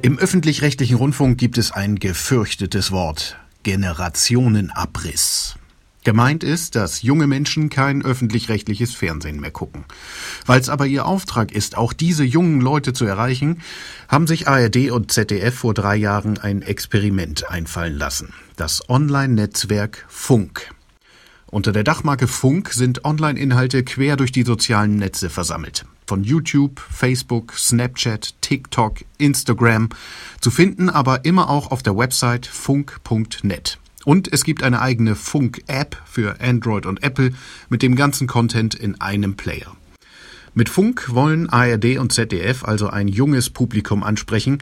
Im öffentlich-rechtlichen Rundfunk gibt es ein gefürchtetes Wort. Generationenabriss. Gemeint ist, dass junge Menschen kein öffentlich-rechtliches Fernsehen mehr gucken. Weil es aber ihr Auftrag ist, auch diese jungen Leute zu erreichen, haben sich ARD und ZDF vor drei Jahren ein Experiment einfallen lassen. Das Online-Netzwerk Funk. Unter der Dachmarke Funk sind Online-Inhalte quer durch die sozialen Netze versammelt. Von YouTube, Facebook, Snapchat, TikTok, Instagram. Zu finden aber immer auch auf der Website funk.net. Und es gibt eine eigene Funk-App für Android und Apple mit dem ganzen Content in einem Player. Mit Funk wollen ARD und ZDF also ein junges Publikum ansprechen,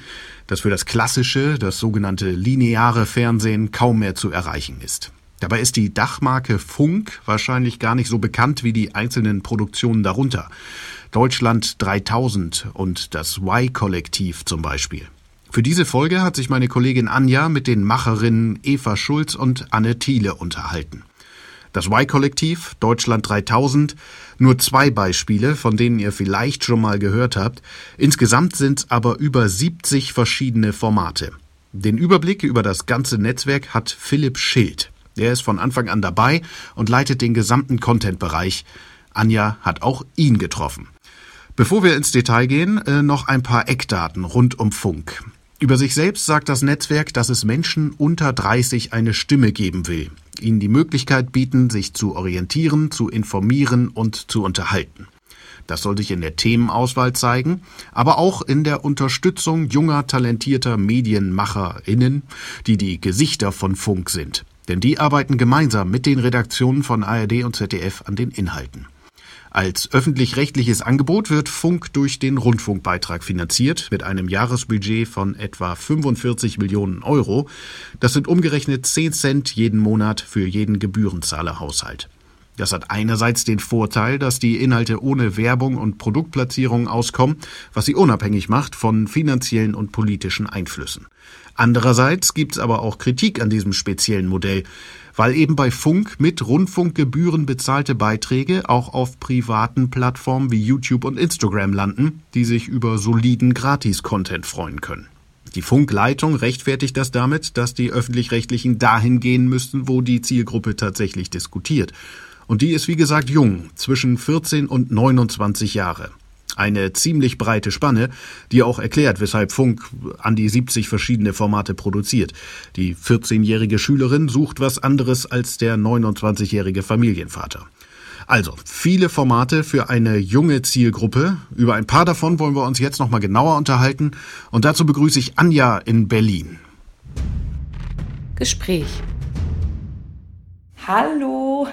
das für das klassische, das sogenannte lineare Fernsehen kaum mehr zu erreichen ist. Dabei ist die Dachmarke Funk wahrscheinlich gar nicht so bekannt wie die einzelnen Produktionen darunter. Deutschland 3000 und das Y-Kollektiv zum Beispiel. Für diese Folge hat sich meine Kollegin Anja mit den Macherinnen Eva Schulz und Anne Thiele unterhalten. Das Y-Kollektiv, Deutschland 3000, nur zwei Beispiele, von denen ihr vielleicht schon mal gehört habt. Insgesamt sind es aber über 70 verschiedene Formate. Den Überblick über das ganze Netzwerk hat Philipp Schild. Er ist von Anfang an dabei und leitet den gesamten Content-Bereich. Anja hat auch ihn getroffen. Bevor wir ins Detail gehen, äh, noch ein paar Eckdaten rund um Funk. Über sich selbst sagt das Netzwerk, dass es Menschen unter 30 eine Stimme geben will, ihnen die Möglichkeit bieten, sich zu orientieren, zu informieren und zu unterhalten. Das soll sich in der Themenauswahl zeigen, aber auch in der Unterstützung junger, talentierter MedienmacherInnen, die die Gesichter von Funk sind. Denn die arbeiten gemeinsam mit den Redaktionen von ARD und ZDF an den Inhalten. Als öffentlich-rechtliches Angebot wird Funk durch den Rundfunkbeitrag finanziert mit einem Jahresbudget von etwa 45 Millionen Euro. Das sind umgerechnet 10 Cent jeden Monat für jeden Gebührenzahlerhaushalt. Das hat einerseits den Vorteil, dass die Inhalte ohne Werbung und Produktplatzierung auskommen, was sie unabhängig macht von finanziellen und politischen Einflüssen. Andererseits gibt's aber auch Kritik an diesem speziellen Modell, weil eben bei Funk mit Rundfunkgebühren bezahlte Beiträge auch auf privaten Plattformen wie YouTube und Instagram landen, die sich über soliden Gratis-Content freuen können. Die Funkleitung rechtfertigt das damit, dass die öffentlich-rechtlichen dahin gehen müssten, wo die Zielgruppe tatsächlich diskutiert. Und die ist wie gesagt jung, zwischen 14 und 29 Jahre. Eine ziemlich breite Spanne, die auch erklärt, weshalb Funk an die 70 verschiedene Formate produziert. Die 14-jährige Schülerin sucht was anderes als der 29-jährige Familienvater. Also, viele Formate für eine junge Zielgruppe. Über ein paar davon wollen wir uns jetzt nochmal genauer unterhalten. Und dazu begrüße ich Anja in Berlin. Gespräch. Hallo.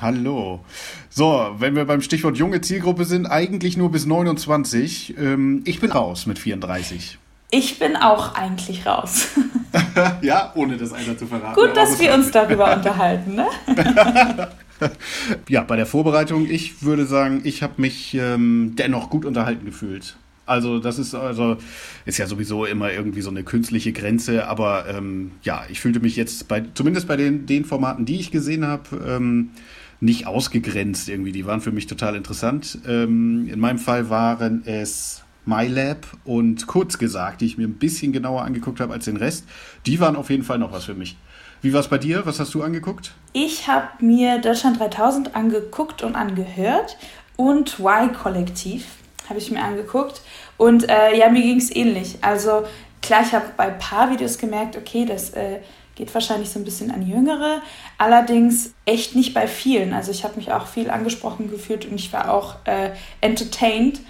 Hallo. So, wenn wir beim Stichwort junge Zielgruppe sind, eigentlich nur bis 29. Ähm, ich bin raus mit 34. Ich bin auch eigentlich raus. ja, ohne das Alter zu verraten. Gut, dass wir uns darüber unterhalten, ne? ja, bei der Vorbereitung, ich würde sagen, ich habe mich ähm, dennoch gut unterhalten gefühlt. Also das ist also ist ja sowieso immer irgendwie so eine künstliche Grenze, aber ähm, ja, ich fühlte mich jetzt bei zumindest bei den, den Formaten, die ich gesehen habe, ähm, nicht ausgegrenzt irgendwie. Die waren für mich total interessant. Ähm, in meinem Fall waren es MyLab und kurz gesagt, die ich mir ein bisschen genauer angeguckt habe als den Rest. Die waren auf jeden Fall noch was für mich. Wie war es bei dir? Was hast du angeguckt? Ich habe mir Deutschland 3000 angeguckt und angehört und Y-Kollektiv habe ich mir angeguckt. Und äh, ja, mir ging es ähnlich. Also klar, ich habe bei ein paar Videos gemerkt, okay, das äh, geht wahrscheinlich so ein bisschen an Jüngere. Allerdings echt nicht bei vielen. Also ich habe mich auch viel angesprochen gefühlt und ich war auch äh, entertained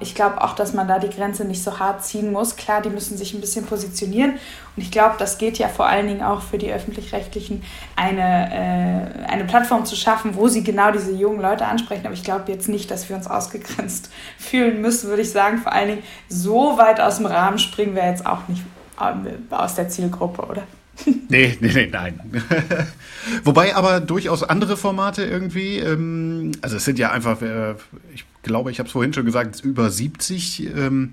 ich glaube auch, dass man da die Grenze nicht so hart ziehen muss. Klar, die müssen sich ein bisschen positionieren. Und ich glaube, das geht ja vor allen Dingen auch für die öffentlich-rechtlichen, eine, äh, eine Plattform zu schaffen, wo sie genau diese jungen Leute ansprechen. Aber ich glaube jetzt nicht, dass wir uns ausgegrenzt fühlen müssen, würde ich sagen. Vor allen Dingen, so weit aus dem Rahmen springen wir jetzt auch nicht äh, aus der Zielgruppe, oder? Nee, nee, nee, nein. Wobei aber durchaus andere Formate irgendwie, ähm, also es sind ja einfach, äh, ich glaube, ich habe es vorhin schon gesagt, über 70. Ähm,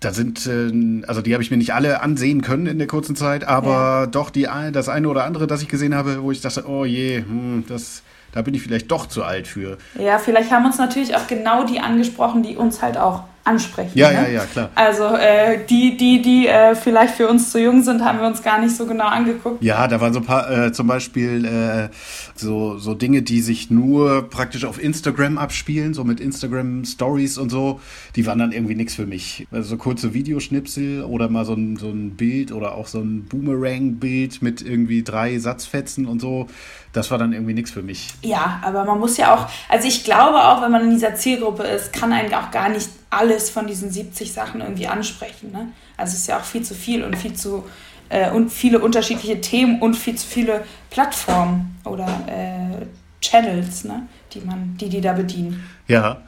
da sind, äh, also die habe ich mir nicht alle ansehen können in der kurzen Zeit, aber ja. doch die, das eine oder andere, das ich gesehen habe, wo ich dachte, oh je, hm, das, da bin ich vielleicht doch zu alt für. Ja, vielleicht haben uns natürlich auch genau die angesprochen, die uns halt auch ansprechen. Ja, ne? ja, ja, klar. Also äh, die, die, die äh, vielleicht für uns zu jung sind, haben wir uns gar nicht so genau angeguckt. Ja, da waren so ein paar, äh, zum Beispiel äh, so, so Dinge, die sich nur praktisch auf Instagram abspielen, so mit Instagram Stories und so, die waren dann irgendwie nichts für mich. Also so kurze Videoschnipsel oder mal so ein, so ein Bild oder auch so ein Boomerang-Bild mit irgendwie drei Satzfetzen und so, das war dann irgendwie nichts für mich. Ja, aber man muss ja auch, also ich glaube auch, wenn man in dieser Zielgruppe ist, kann einen auch gar nicht alles von diesen 70 Sachen irgendwie ansprechen. Ne? Also es ist ja auch viel zu viel und viel zu äh, und viele unterschiedliche Themen und viel zu viele Plattformen oder äh, Channels, ne? die man, die die da bedienen. Ja,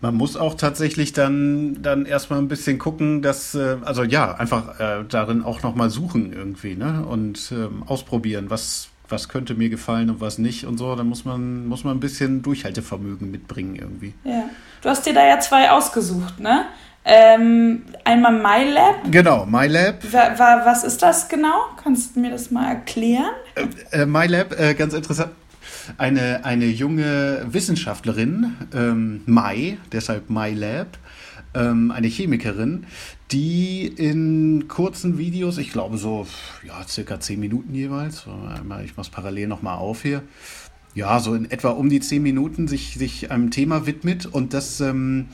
man muss auch tatsächlich dann, dann erstmal ein bisschen gucken, dass, äh, also ja, einfach äh, darin auch nochmal suchen irgendwie, ne? Und ähm, ausprobieren, was, was könnte mir gefallen und was nicht und so. Da muss man, muss man ein bisschen Durchhaltevermögen mitbringen irgendwie. Ja. Du hast dir da ja zwei ausgesucht, ne? Ähm, einmal MyLab. Genau, MyLab. Wa, wa, was ist das genau? Kannst du mir das mal erklären? Äh, äh, MyLab, äh, ganz interessant. Eine, eine junge Wissenschaftlerin, ähm, Mai, deshalb MyLab, ähm, eine Chemikerin, die in kurzen Videos, ich glaube so, ja, circa zehn Minuten jeweils, ich mache es parallel nochmal auf hier, ja, so in etwa um die zehn Minuten sich, sich einem Thema widmet und das ähm,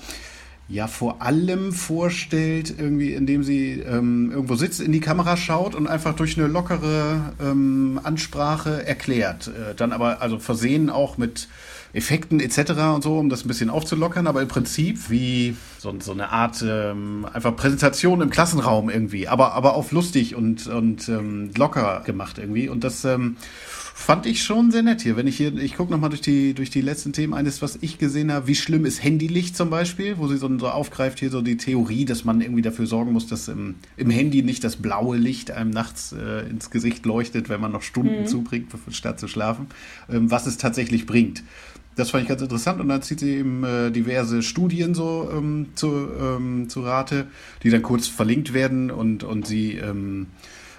ja vor allem vorstellt, irgendwie, indem sie ähm, irgendwo sitzt, in die Kamera schaut und einfach durch eine lockere ähm, Ansprache erklärt. Äh, dann aber also versehen auch mit Effekten etc. und so, um das ein bisschen aufzulockern, aber im Prinzip wie so, so eine Art ähm, einfach Präsentation im Klassenraum irgendwie, aber, aber auf lustig und, und ähm, locker gemacht irgendwie. Und das ähm, fand ich schon sehr nett hier. Wenn ich hier, ich gucke nochmal durch die, durch die letzten Themen, eines, was ich gesehen habe, wie schlimm ist Handylicht zum Beispiel, wo sie so, so aufgreift hier so die Theorie, dass man irgendwie dafür sorgen muss, dass im, im Handy nicht das blaue Licht einem nachts äh, ins Gesicht leuchtet, wenn man noch Stunden mhm. zubringt, statt zu schlafen, ähm, was es tatsächlich bringt. Das fand ich ganz interessant und dann zieht sie eben äh, diverse Studien so ähm, zu, ähm, zu Rate, die dann kurz verlinkt werden und, und sie ähm,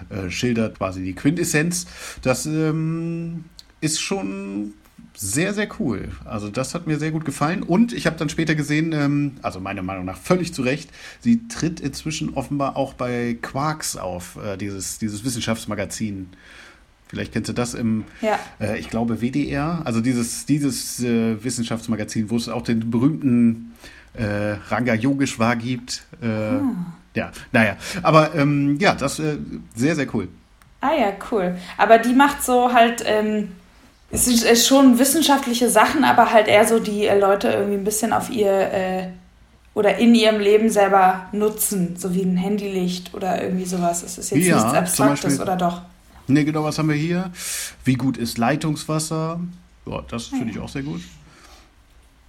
äh, schildert quasi die Quintessenz. Das ähm, ist schon sehr, sehr cool. Also das hat mir sehr gut gefallen. Und ich habe dann später gesehen, ähm, also meiner Meinung nach völlig zu Recht, sie tritt inzwischen offenbar auch bei Quarks auf, äh, dieses, dieses Wissenschaftsmagazin. Vielleicht kennst du das im, ja. äh, ich glaube, WDR, also dieses, dieses äh, Wissenschaftsmagazin, wo es auch den berühmten äh, Ranga Yogeshwar gibt. Äh, ah. Ja, naja, aber ähm, ja, das äh, sehr, sehr cool. Ah ja, cool. Aber die macht so halt, ähm, es sind schon wissenschaftliche Sachen, aber halt eher so die äh, Leute irgendwie ein bisschen auf ihr äh, oder in ihrem Leben selber nutzen, so wie ein Handylicht oder irgendwie sowas. Es ist jetzt ja, nichts Abstraktes Beispiel, oder doch? Ne, genau, was haben wir hier? Wie gut ist Leitungswasser? Ja, das finde ich auch sehr gut.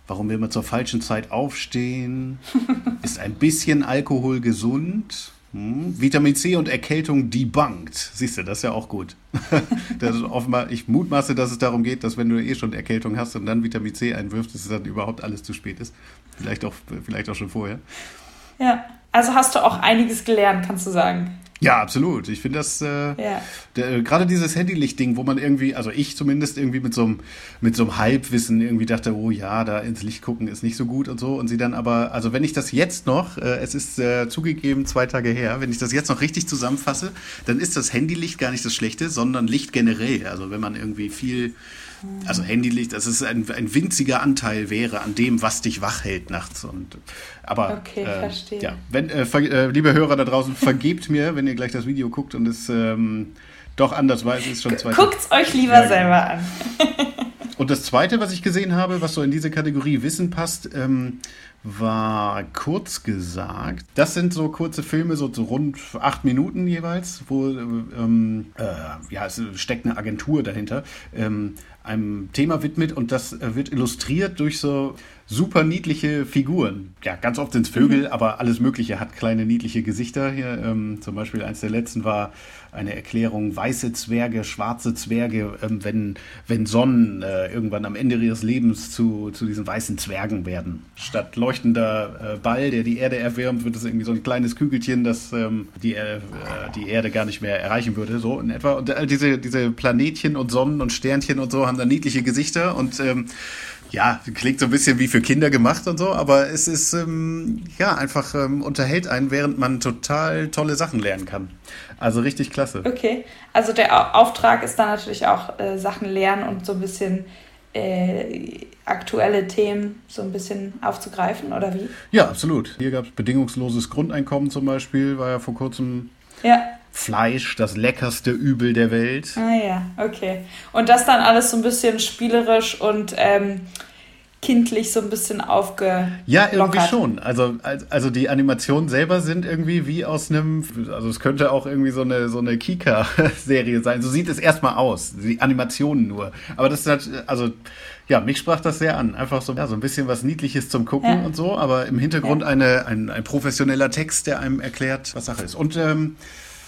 Warum will man zur falschen Zeit aufstehen? ist ein bisschen Alkohol gesund? Hm. Vitamin C und Erkältung debunked. Siehst du, das ist ja auch gut. das ist offenbar, ich mutmaße, dass es darum geht, dass wenn du eh schon Erkältung hast und dann Vitamin C einwirfst, dass es dann überhaupt alles zu spät ist. Vielleicht auch, vielleicht auch schon vorher. Ja, also hast du auch einiges gelernt, kannst du sagen. Ja, absolut. Ich finde das äh, ja. äh, gerade dieses Handylicht-Ding, wo man irgendwie, also ich zumindest irgendwie mit so einem mit so einem Halbwissen irgendwie dachte, oh ja, da ins Licht gucken ist nicht so gut und so. Und sie dann aber, also wenn ich das jetzt noch, äh, es ist äh, zugegeben zwei Tage her, wenn ich das jetzt noch richtig zusammenfasse, dann ist das Handylicht gar nicht das Schlechte, sondern Licht generell. Also wenn man irgendwie viel also Handylicht, dass es ein, ein winziger Anteil wäre an dem, was dich wach hält nachts. Und, aber okay, äh, verstehe. Ja, wenn, äh, äh, liebe Hörer da draußen, vergebt mir, wenn ihr gleich das Video guckt und es ähm, doch anders war. Es ist schon zwei. Guckt es euch lieber ja, genau. selber an. und das zweite, was ich gesehen habe, was so in diese Kategorie Wissen passt, ähm, war kurz gesagt. Das sind so kurze Filme, so, so rund acht Minuten jeweils, wo ähm, äh, ja, es steckt eine Agentur dahinter. Ähm, einem Thema widmet und das äh, wird illustriert durch so super niedliche Figuren. Ja, ganz oft sind es Vögel, mhm. aber alles Mögliche hat kleine niedliche Gesichter. Hier ähm, zum Beispiel eins der letzten war eine Erklärung, weiße Zwerge, schwarze Zwerge, ähm, wenn, wenn Sonnen äh, irgendwann am Ende ihres Lebens zu, zu diesen weißen Zwergen werden. Statt leuchtender äh, Ball, der die Erde erwärmt, wird es irgendwie so ein kleines Kügelchen, das ähm, die, äh, die Erde gar nicht mehr erreichen würde, so in etwa. Und äh, diese, diese Planetchen und Sonnen und Sternchen und so haben dann niedliche Gesichter und ähm, Ja, klingt so ein bisschen wie für Kinder gemacht und so, aber es ist ähm, ja einfach ähm, unterhält einen, während man total tolle Sachen lernen kann. Also richtig klasse. Okay, also der Auftrag ist dann natürlich auch äh, Sachen lernen und so ein bisschen äh, aktuelle Themen so ein bisschen aufzugreifen, oder wie? Ja, absolut. Hier gab es bedingungsloses Grundeinkommen zum Beispiel, war ja vor kurzem. Ja. Fleisch, das leckerste Übel der Welt. Ah ja, okay. Und das dann alles so ein bisschen spielerisch und ähm, kindlich so ein bisschen aufgelockert. Ja, irgendwie schon. Also, also die Animationen selber sind irgendwie wie aus einem, also es könnte auch irgendwie so eine, so eine Kika-Serie sein. So sieht es erstmal aus. Die Animationen nur. Aber das ist halt, also, ja, mich sprach das sehr an. Einfach so, ja, so ein bisschen was Niedliches zum Gucken ja. und so, aber im Hintergrund ja. eine, ein, ein professioneller Text, der einem erklärt, was Sache ist. Und ähm,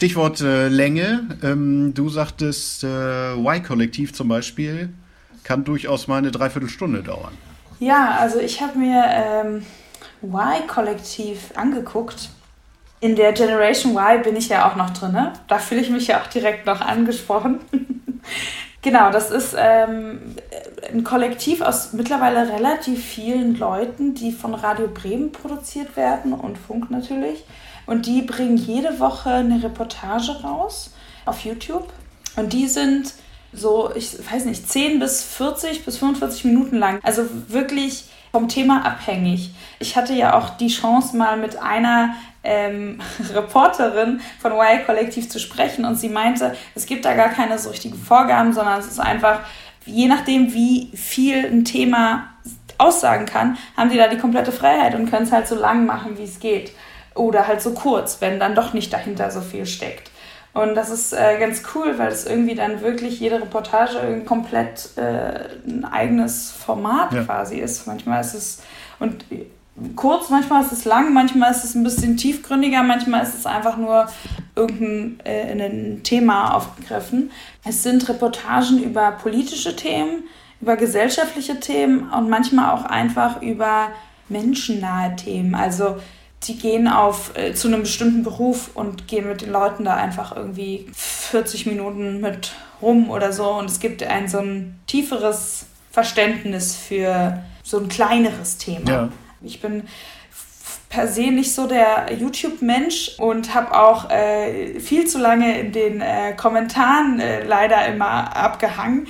Stichwort äh, Länge. Ähm, du sagtest, äh, Y-Kollektiv zum Beispiel kann durchaus mal eine Dreiviertelstunde dauern. Ja, also ich habe mir ähm, Y-Kollektiv angeguckt. In der Generation Y bin ich ja auch noch drin. Ne? Da fühle ich mich ja auch direkt noch angesprochen. genau, das ist ähm, ein Kollektiv aus mittlerweile relativ vielen Leuten, die von Radio Bremen produziert werden und Funk natürlich. Und die bringen jede Woche eine Reportage raus auf YouTube. Und die sind so, ich weiß nicht, 10 bis 40 bis 45 Minuten lang. Also wirklich vom Thema abhängig. Ich hatte ja auch die Chance, mal mit einer ähm, Reporterin von Y-Kollektiv zu sprechen und sie meinte, es gibt da gar keine so richtigen Vorgaben, sondern es ist einfach, je nachdem, wie viel ein Thema aussagen kann, haben die da die komplette Freiheit und können es halt so lang machen, wie es geht. Oder halt so kurz, wenn dann doch nicht dahinter so viel steckt. Und das ist äh, ganz cool, weil es irgendwie dann wirklich jede Reportage irgendwie komplett äh, ein eigenes Format ja. quasi ist. Manchmal ist es und kurz, manchmal ist es lang, manchmal ist es ein bisschen tiefgründiger, manchmal ist es einfach nur irgendein äh, Thema aufgegriffen. Es sind Reportagen über politische Themen, über gesellschaftliche Themen und manchmal auch einfach über menschennahe Themen. Also die gehen auf äh, zu einem bestimmten Beruf und gehen mit den Leuten da einfach irgendwie 40 Minuten mit rum oder so und es gibt ein so ein tieferes Verständnis für so ein kleineres Thema. Ja. Ich bin per se nicht so der YouTube-Mensch und habe auch äh, viel zu lange in den äh, Kommentaren äh, leider immer abgehangen.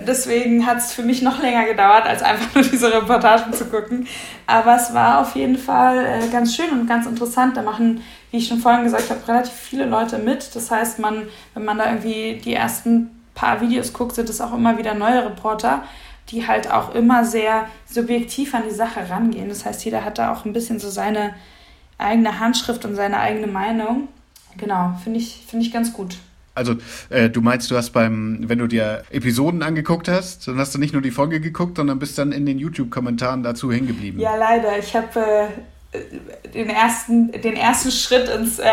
Deswegen hat es für mich noch länger gedauert, als einfach nur diese Reportagen zu gucken. Aber es war auf jeden Fall äh, ganz schön und ganz interessant. Da machen, wie ich schon vorhin gesagt habe, relativ viele Leute mit. Das heißt, man, wenn man da irgendwie die ersten paar Videos guckt, sind es auch immer wieder neue Reporter, die halt auch immer sehr subjektiv an die Sache rangehen. Das heißt, jeder hat da auch ein bisschen so seine eigene Handschrift und seine eigene Meinung. Genau, finde ich, find ich ganz gut. Also, äh, du meinst, du hast beim, wenn du dir Episoden angeguckt hast, dann hast du nicht nur die Folge geguckt, sondern bist dann in den YouTube-Kommentaren dazu hängen geblieben. Ja, leider. Ich habe äh, den, ersten, den ersten Schritt ins äh,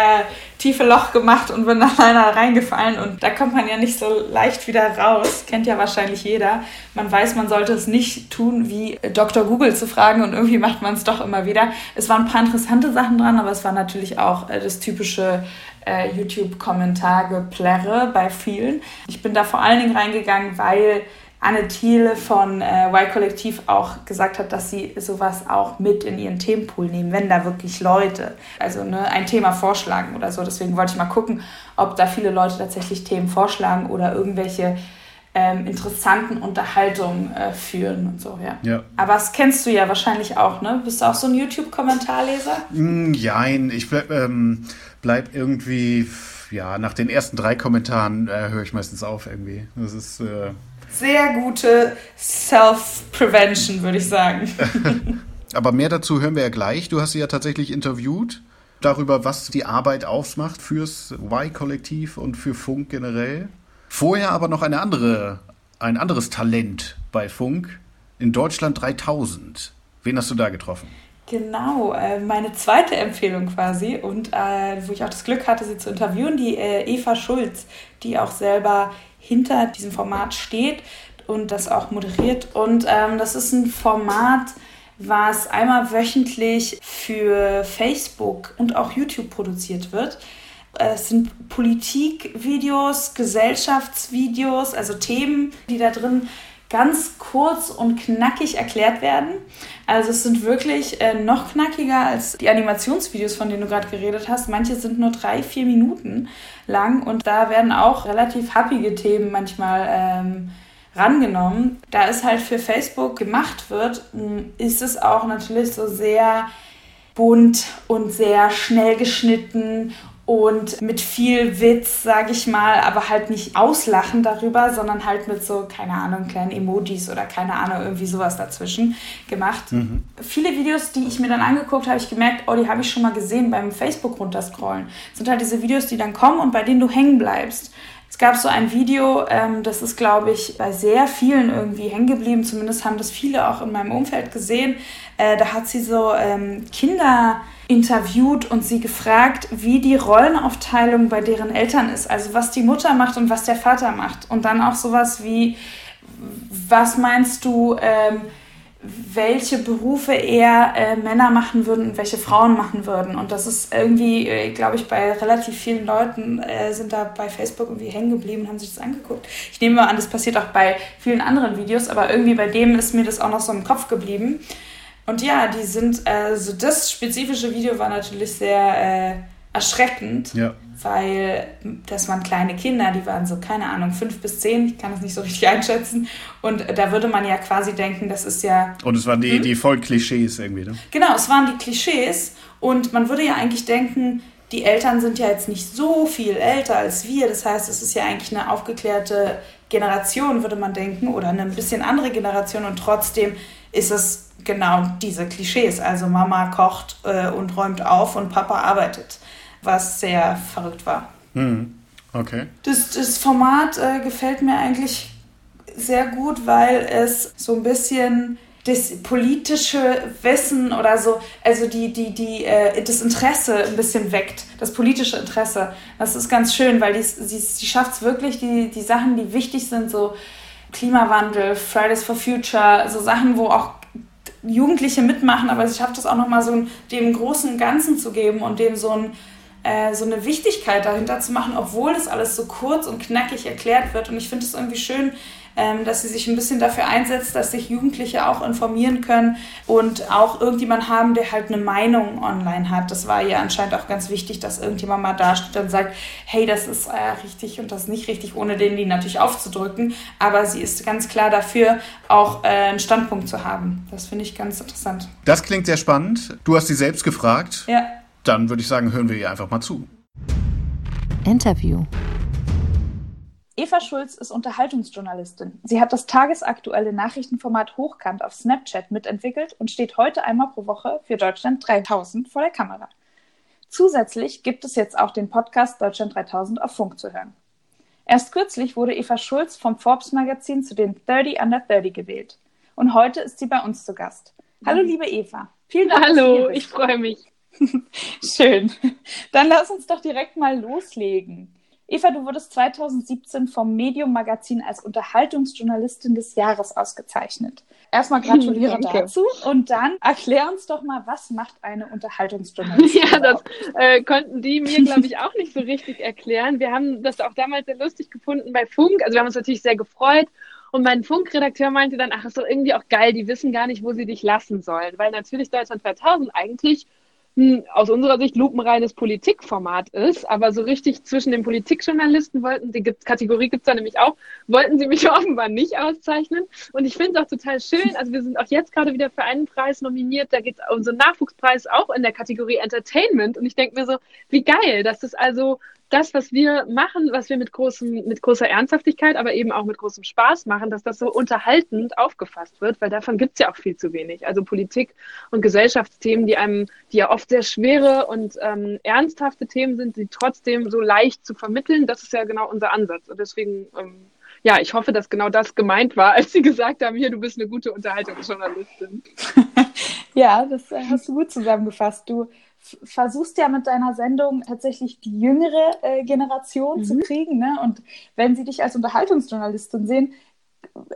tiefe Loch gemacht und bin dann leider reingefallen. Und da kommt man ja nicht so leicht wieder raus. Kennt ja wahrscheinlich jeder. Man weiß, man sollte es nicht tun, wie Dr. Google zu fragen und irgendwie macht man es doch immer wieder. Es waren ein paar interessante Sachen dran, aber es war natürlich auch äh, das typische äh, YouTube-Kommentargeplärre bei vielen. Ich bin da vor allen Dingen reingegangen, weil Anne Thiele von äh, Y-Kollektiv auch gesagt hat, dass sie sowas auch mit in ihren Themenpool nehmen, wenn da wirklich Leute, also ne, ein Thema vorschlagen oder so. Deswegen wollte ich mal gucken, ob da viele Leute tatsächlich Themen vorschlagen oder irgendwelche ähm, interessanten Unterhaltungen äh, führen und so, ja. ja. Aber das kennst du ja wahrscheinlich auch, ne? Bist du auch so ein YouTube-Kommentarleser? Mm, jein, ich bleib, ähm, bleib irgendwie, ja, nach den ersten drei Kommentaren äh, höre ich meistens auf irgendwie. Das ist. Äh Sehr gute Self-Prevention, würde ich sagen. Aber mehr dazu hören wir ja gleich. Du hast sie ja tatsächlich interviewt darüber, was die Arbeit ausmacht fürs Y-Kollektiv und für Funk generell. Vorher aber noch eine andere, ein anderes Talent bei Funk in Deutschland 3000. Wen hast du da getroffen? Genau, äh, meine zweite Empfehlung quasi und äh, wo ich auch das Glück hatte, sie zu interviewen, die äh, Eva Schulz, die auch selber hinter diesem Format steht und das auch moderiert. Und ähm, das ist ein Format, was einmal wöchentlich für Facebook und auch YouTube produziert wird. Es sind Politikvideos, Gesellschaftsvideos, also Themen, die da drin ganz kurz und knackig erklärt werden. Also es sind wirklich äh, noch knackiger als die Animationsvideos, von denen du gerade geredet hast. Manche sind nur drei, vier Minuten lang und da werden auch relativ happige Themen manchmal ähm, rangenommen. Da es halt für Facebook gemacht wird, ist es auch natürlich so sehr bunt und sehr schnell geschnitten und mit viel Witz, sage ich mal, aber halt nicht auslachen darüber, sondern halt mit so, keine Ahnung, kleinen Emojis oder keine Ahnung, irgendwie sowas dazwischen gemacht. Mhm. Viele Videos, die ich mir dann angeguckt habe, ich gemerkt, oh, die habe ich schon mal gesehen beim Facebook runterscrollen. Das sind halt diese Videos, die dann kommen und bei denen du hängen bleibst. Es gab so ein Video, ähm, das ist, glaube ich, bei sehr vielen irgendwie hängen geblieben. Zumindest haben das viele auch in meinem Umfeld gesehen. Äh, da hat sie so ähm, Kinder interviewt und sie gefragt, wie die Rollenaufteilung bei deren Eltern ist. Also was die Mutter macht und was der Vater macht. Und dann auch sowas wie, was meinst du, ähm, welche Berufe eher äh, Männer machen würden und welche Frauen machen würden. Und das ist irgendwie, äh, glaube ich, bei relativ vielen Leuten äh, sind da bei Facebook irgendwie hängen geblieben und haben sich das angeguckt. Ich nehme mal an, das passiert auch bei vielen anderen Videos, aber irgendwie bei dem ist mir das auch noch so im Kopf geblieben. Und ja, die sind, also das spezifische Video war natürlich sehr äh, erschreckend, ja. weil das waren kleine Kinder, die waren so, keine Ahnung, fünf bis zehn, ich kann das nicht so richtig einschätzen. Und da würde man ja quasi denken, das ist ja. Und es waren die, hm? die voll Klischees irgendwie, ne? Genau, es waren die Klischees. Und man würde ja eigentlich denken, die Eltern sind ja jetzt nicht so viel älter als wir. Das heißt, es ist ja eigentlich eine aufgeklärte Generation, würde man denken, oder eine ein bisschen andere Generation. Und trotzdem ist es genau diese Klischees. Also Mama kocht äh, und räumt auf und Papa arbeitet, was sehr verrückt war. Mhm. Okay. Das, das Format äh, gefällt mir eigentlich sehr gut, weil es so ein bisschen das politische Wissen oder so, also die, die, die, äh, das Interesse ein bisschen weckt, das politische Interesse. Das ist ganz schön, weil die, sie, sie schafft es wirklich, die, die Sachen, die wichtig sind, so Klimawandel, Fridays for Future, so Sachen, wo auch Jugendliche mitmachen, aber sie schafft es auch nochmal so dem großen Ganzen zu geben und dem so, ein, äh, so eine Wichtigkeit dahinter zu machen, obwohl das alles so kurz und knackig erklärt wird. Und ich finde es irgendwie schön, dass sie sich ein bisschen dafür einsetzt, dass sich Jugendliche auch informieren können und auch irgendjemand haben, der halt eine Meinung online hat. Das war ihr anscheinend auch ganz wichtig, dass irgendjemand mal dasteht und sagt, hey, das ist äh, richtig und das ist nicht richtig, ohne den die natürlich aufzudrücken. Aber sie ist ganz klar dafür, auch äh, einen Standpunkt zu haben. Das finde ich ganz interessant. Das klingt sehr spannend. Du hast sie selbst gefragt. Ja. Dann würde ich sagen, hören wir ihr einfach mal zu. Interview. Eva Schulz ist Unterhaltungsjournalistin. Sie hat das tagesaktuelle Nachrichtenformat Hochkant auf Snapchat mitentwickelt und steht heute einmal pro Woche für Deutschland 3000 vor der Kamera. Zusätzlich gibt es jetzt auch den Podcast Deutschland 3000 auf Funk zu hören. Erst kürzlich wurde Eva Schulz vom Forbes Magazin zu den 30 Under 30 gewählt. Und heute ist sie bei uns zu Gast. Hallo, liebe Eva. Vielen Dank. Hallo, ich freue mich. Schön. Dann lass uns doch direkt mal loslegen. Eva, du wurdest 2017 vom Medium Magazin als Unterhaltungsjournalistin des Jahres ausgezeichnet. Erstmal gratuliere dazu und dann erklär uns doch mal, was macht eine Unterhaltungsjournalistin? Ja, das äh, konnten die mir, glaube ich, auch nicht so richtig erklären. Wir haben das auch damals sehr lustig gefunden bei Funk. Also wir haben uns natürlich sehr gefreut. Und mein Funkredakteur meinte dann, ach, ist doch irgendwie auch geil, die wissen gar nicht, wo sie dich lassen sollen. Weil natürlich Deutschland 2000 eigentlich aus unserer Sicht lupenreines Politikformat ist, aber so richtig zwischen den Politikjournalisten wollten, die Kategorie gibt's da nämlich auch, wollten sie mich offenbar nicht auszeichnen. Und ich finde es auch total schön, also wir sind auch jetzt gerade wieder für einen Preis nominiert, da geht's um so einen Nachwuchspreis auch in der Kategorie Entertainment. Und ich denke mir so, wie geil, dass das also das, was wir machen, was wir mit großem, mit großer Ernsthaftigkeit, aber eben auch mit großem Spaß machen, dass das so unterhaltend aufgefasst wird, weil davon gibt's ja auch viel zu wenig. Also Politik und Gesellschaftsthemen, die einem, die ja oft sehr schwere und ähm, ernsthafte Themen sind, die trotzdem so leicht zu vermitteln, das ist ja genau unser Ansatz. Und deswegen, ähm, ja, ich hoffe, dass genau das gemeint war, als Sie gesagt haben, hier, du bist eine gute Unterhaltungsjournalistin. ja, das äh, hast du gut zusammengefasst. Du versuchst ja mit deiner Sendung tatsächlich die jüngere äh, Generation mhm. zu kriegen. Ne? Und wenn sie dich als Unterhaltungsjournalistin sehen,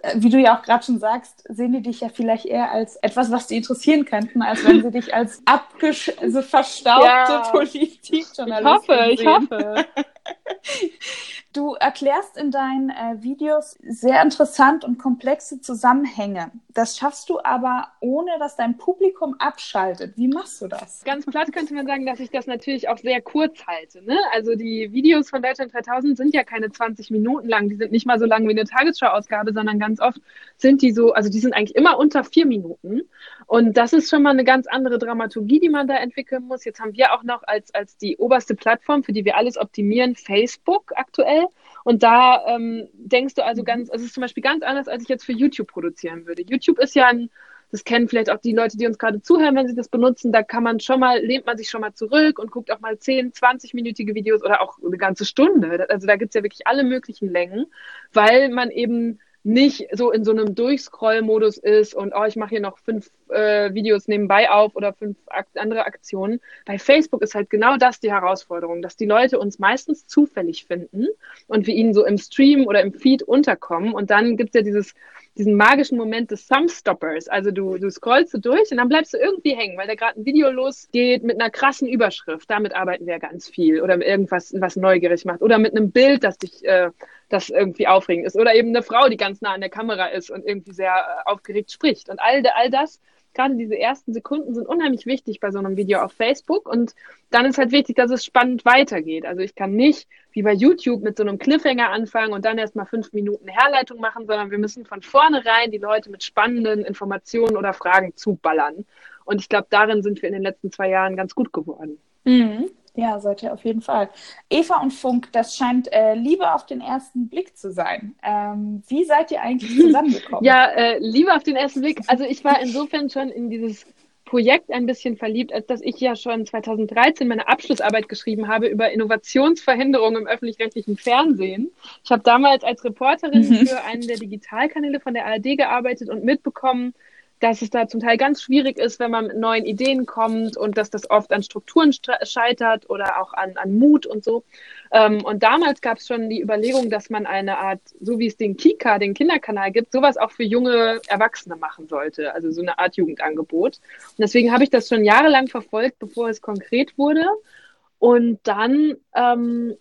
äh, wie du ja auch gerade schon sagst, sehen die dich ja vielleicht eher als etwas, was sie interessieren könnten, als wenn sie dich als abgesch also verstaubte ja. Politikjournalistin Ich hoffe, sehen. ich hoffe. Du erklärst in deinen äh, Videos sehr interessant und komplexe Zusammenhänge. Das schaffst du aber, ohne dass dein Publikum abschaltet. Wie machst du das? Ganz platt könnte man sagen, dass ich das natürlich auch sehr kurz halte. Ne? Also die Videos von Deutschland 2000 sind ja keine 20 Minuten lang. Die sind nicht mal so lang wie eine Tagesschau-Ausgabe, sondern ganz oft sind die so, also die sind eigentlich immer unter vier Minuten. Und das ist schon mal eine ganz andere Dramaturgie, die man da entwickeln muss. Jetzt haben wir auch noch als, als die oberste Plattform, für die wir alles optimieren, Facebook aktuell. Und da ähm, denkst du also mhm. ganz, also es ist zum Beispiel ganz anders, als ich jetzt für YouTube produzieren würde. YouTube ist ja ein, das kennen vielleicht auch die Leute, die uns gerade zuhören, wenn sie das benutzen, da kann man schon mal, lehnt man sich schon mal zurück und guckt auch mal 10, 20-minütige Videos oder auch eine ganze Stunde. Also da gibt's ja wirklich alle möglichen Längen, weil man eben nicht so in so einem Durchscroll-Modus ist und oh, ich mache hier noch fünf äh, Videos nebenbei auf oder fünf andere Aktionen. Bei Facebook ist halt genau das die Herausforderung, dass die Leute uns meistens zufällig finden und wir ihnen so im Stream oder im Feed unterkommen. Und dann gibt's ja dieses diesen magischen Moment des Thumbstoppers. Also du, du scrollst du durch und dann bleibst du irgendwie hängen, weil da gerade ein Video losgeht mit einer krassen Überschrift. Damit arbeiten wir ganz viel. Oder irgendwas, was neugierig macht. Oder mit einem Bild, das dich, äh, das irgendwie aufregend ist. Oder eben eine Frau, die ganz nah an der Kamera ist und irgendwie sehr äh, aufgeregt spricht. Und all, all das gerade diese ersten Sekunden sind unheimlich wichtig bei so einem Video auf Facebook und dann ist halt wichtig, dass es spannend weitergeht. Also ich kann nicht wie bei YouTube mit so einem Cliffhanger anfangen und dann erstmal fünf Minuten Herleitung machen, sondern wir müssen von vornherein die Leute mit spannenden Informationen oder Fragen zuballern. Und ich glaube, darin sind wir in den letzten zwei Jahren ganz gut geworden. Mhm. Ja, seid ihr auf jeden Fall. Eva und Funk, das scheint äh, Liebe auf den ersten Blick zu sein. Ähm, wie seid ihr eigentlich zusammengekommen? ja, äh, Liebe auf den ersten Blick. Also ich war insofern schon in dieses Projekt ein bisschen verliebt, als dass ich ja schon 2013 meine Abschlussarbeit geschrieben habe über Innovationsverhinderung im öffentlich-rechtlichen Fernsehen. Ich habe damals als Reporterin mhm. für einen der Digitalkanäle von der ARD gearbeitet und mitbekommen, dass es da zum Teil ganz schwierig ist, wenn man mit neuen Ideen kommt und dass das oft an Strukturen scheitert oder auch an, an Mut und so. Ähm, und damals gab es schon die Überlegung, dass man eine Art, so wie es den Kika, den Kinderkanal gibt, sowas auch für junge Erwachsene machen sollte. Also so eine Art Jugendangebot. Und deswegen habe ich das schon jahrelang verfolgt, bevor es konkret wurde. Und dann ähm,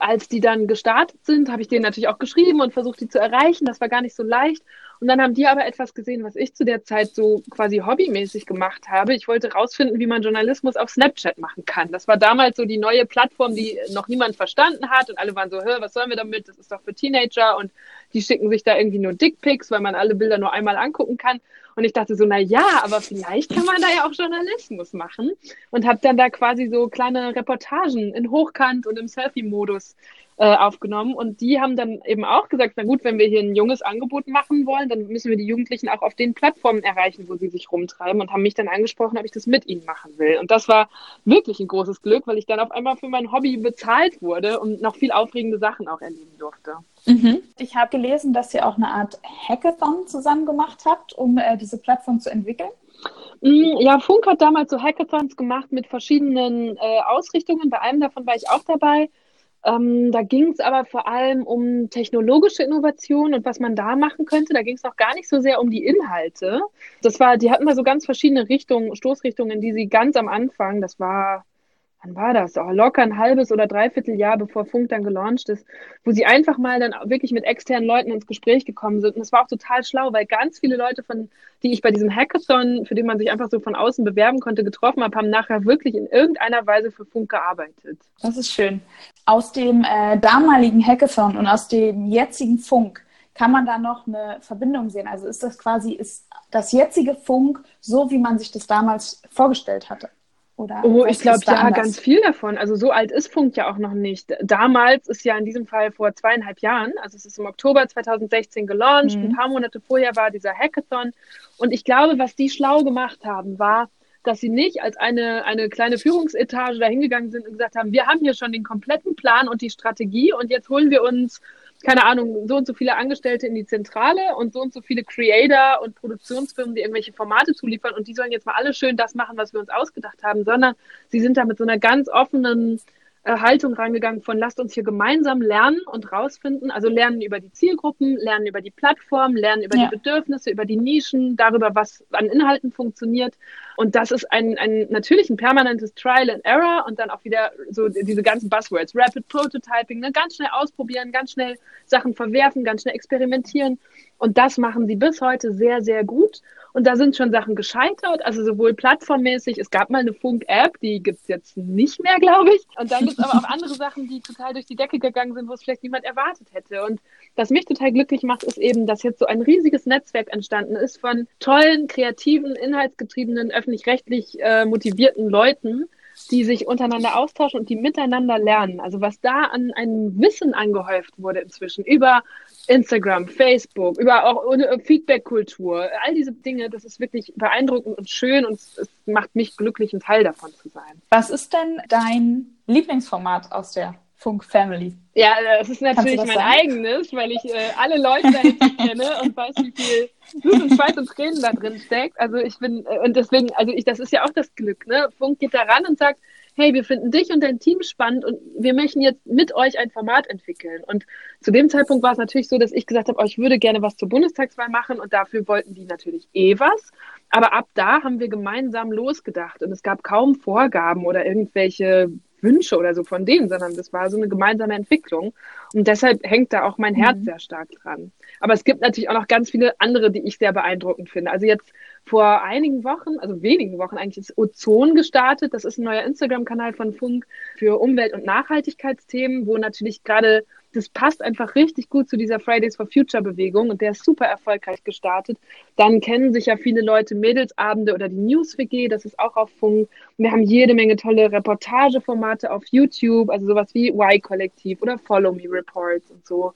als die dann gestartet sind, habe ich denen natürlich auch geschrieben und versucht, die zu erreichen. Das war gar nicht so leicht. Und dann haben die aber etwas gesehen, was ich zu der Zeit so quasi hobbymäßig gemacht habe. Ich wollte rausfinden, wie man Journalismus auf Snapchat machen kann. Das war damals so die neue Plattform, die noch niemand verstanden hat und alle waren so, hör, was sollen wir damit? Das ist doch für Teenager und die schicken sich da irgendwie nur Dickpics, weil man alle Bilder nur einmal angucken kann. Und ich dachte so, na ja, aber vielleicht kann man da ja auch Journalismus machen. Und habe dann da quasi so kleine Reportagen in Hochkant und im Selfie-Modus äh, aufgenommen. Und die haben dann eben auch gesagt, na gut, wenn wir hier ein junges Angebot machen wollen, dann müssen wir die Jugendlichen auch auf den Plattformen erreichen, wo sie sich rumtreiben und haben mich dann angesprochen, ob ich das mit ihnen machen will. Und das war wirklich ein großes Glück, weil ich dann auf einmal für mein Hobby bezahlt wurde und noch viel aufregende Sachen auch erleben durfte. Mhm. Ich habe gelesen, dass ihr auch eine Art Hackathon zusammen gemacht habt, um äh, diese Plattform zu entwickeln. Mm, ja, Funk hat damals so Hackathons gemacht mit verschiedenen äh, Ausrichtungen. Bei einem davon war ich auch dabei. Ähm, da ging es aber vor allem um technologische Innovation und was man da machen könnte. Da ging es noch gar nicht so sehr um die Inhalte. Das war, die hatten da so ganz verschiedene Richtungen, Stoßrichtungen, die sie ganz am Anfang, das war wann war das? Oh, locker ein halbes oder dreiviertel Jahr, bevor Funk dann gelauncht ist, wo sie einfach mal dann wirklich mit externen Leuten ins Gespräch gekommen sind. Und das war auch total schlau, weil ganz viele Leute, von, die ich bei diesem Hackathon, für den man sich einfach so von außen bewerben konnte, getroffen habe, haben nachher wirklich in irgendeiner Weise für Funk gearbeitet. Das ist schön. Aus dem äh, damaligen Hackathon und aus dem jetzigen Funk, kann man da noch eine Verbindung sehen? Also ist das quasi, ist das jetzige Funk so, wie man sich das damals vorgestellt hatte? Oder oh, ich glaube ja, anders? ganz viel davon. Also so alt ist Funk ja auch noch nicht. Damals ist ja in diesem Fall vor zweieinhalb Jahren, also es ist im Oktober 2016 gelauncht, mhm. ein paar Monate vorher war dieser Hackathon. Und ich glaube, was die schlau gemacht haben, war, dass sie nicht als eine, eine kleine Führungsetage dahingegangen sind und gesagt haben, wir haben hier schon den kompletten Plan und die Strategie und jetzt holen wir uns keine Ahnung, so und so viele Angestellte in die Zentrale und so und so viele Creator und Produktionsfirmen, die irgendwelche Formate zuliefern und die sollen jetzt mal alle schön das machen, was wir uns ausgedacht haben, sondern sie sind da mit so einer ganz offenen äh, Haltung rangegangen von lasst uns hier gemeinsam lernen und rausfinden, also lernen über die Zielgruppen, lernen über die Plattform, lernen über ja. die Bedürfnisse, über die Nischen, darüber, was an Inhalten funktioniert. Und das ist ein, ein natürlich ein permanentes Trial and Error und dann auch wieder so diese ganzen Buzzwords, Rapid Prototyping, ne? ganz schnell ausprobieren, ganz schnell Sachen verwerfen, ganz schnell experimentieren. Und das machen sie bis heute sehr, sehr gut. Und da sind schon Sachen gescheitert, also sowohl plattformmäßig, es gab mal eine Funk-App, die gibt's jetzt nicht mehr, glaube ich. Und dann gibt's aber auch andere Sachen, die total durch die Decke gegangen sind, wo es vielleicht niemand erwartet hätte. Und was mich total glücklich macht, ist eben, dass jetzt so ein riesiges Netzwerk entstanden ist von tollen, kreativen, inhaltsgetriebenen, öffentlich-rechtlich äh, motivierten Leuten, die sich untereinander austauschen und die miteinander lernen. Also was da an einem Wissen angehäuft wurde inzwischen über Instagram, Facebook, über auch Feedback-Kultur, all diese Dinge, das ist wirklich beeindruckend und schön und es, macht mich glücklich, ein Teil davon zu sein. Was ist denn dein Lieblingsformat aus der Funk Family? Ja, das ist natürlich das mein sagen? eigenes, weil ich äh, alle Leute da kenne und weiß, wie viel Blut und Schweiß und Tränen da drin steckt. Also ich bin, äh, und deswegen, also ich, das ist ja auch das Glück, ne? Funk geht da ran und sagt, hey, wir finden dich und dein Team spannend und wir möchten jetzt mit euch ein Format entwickeln. Und zu dem Zeitpunkt war es natürlich so, dass ich gesagt habe, oh, ich würde gerne was zur Bundestagswahl machen und dafür wollten die natürlich eh was. Aber ab da haben wir gemeinsam losgedacht und es gab kaum Vorgaben oder irgendwelche Wünsche oder so von denen, sondern das war so eine gemeinsame Entwicklung. Und deshalb hängt da auch mein Herz mhm. sehr stark dran. Aber es gibt natürlich auch noch ganz viele andere, die ich sehr beeindruckend finde. Also jetzt vor einigen Wochen, also wenigen Wochen eigentlich, ist Ozon gestartet. Das ist ein neuer Instagram-Kanal von Funk für Umwelt- und Nachhaltigkeitsthemen, wo natürlich gerade das passt einfach richtig gut zu dieser Fridays for Future Bewegung und der ist super erfolgreich gestartet. Dann kennen sich ja viele Leute Mädelsabende oder die News WG, das ist auch auf Funk. Wir haben jede Menge tolle Reportageformate auf YouTube, also sowas wie Y-Kollektiv oder Follow Me Reports und so.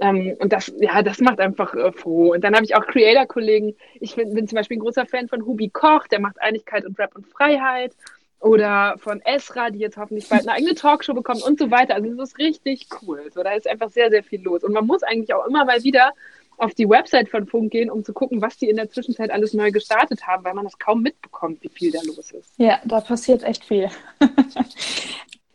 Ähm, und das, ja, das macht einfach äh, froh. Und dann habe ich auch Creator-Kollegen. Ich bin, bin zum Beispiel ein großer Fan von Hubi Koch, der macht Einigkeit und Rap und Freiheit oder von Esra, die jetzt hoffentlich bald eine eigene Talkshow bekommt und so weiter. Also das ist richtig cool. So, da ist einfach sehr, sehr viel los. Und man muss eigentlich auch immer mal wieder auf die Website von Funk gehen, um zu gucken, was die in der Zwischenzeit alles neu gestartet haben, weil man das kaum mitbekommt, wie viel da los ist. Ja, da passiert echt viel.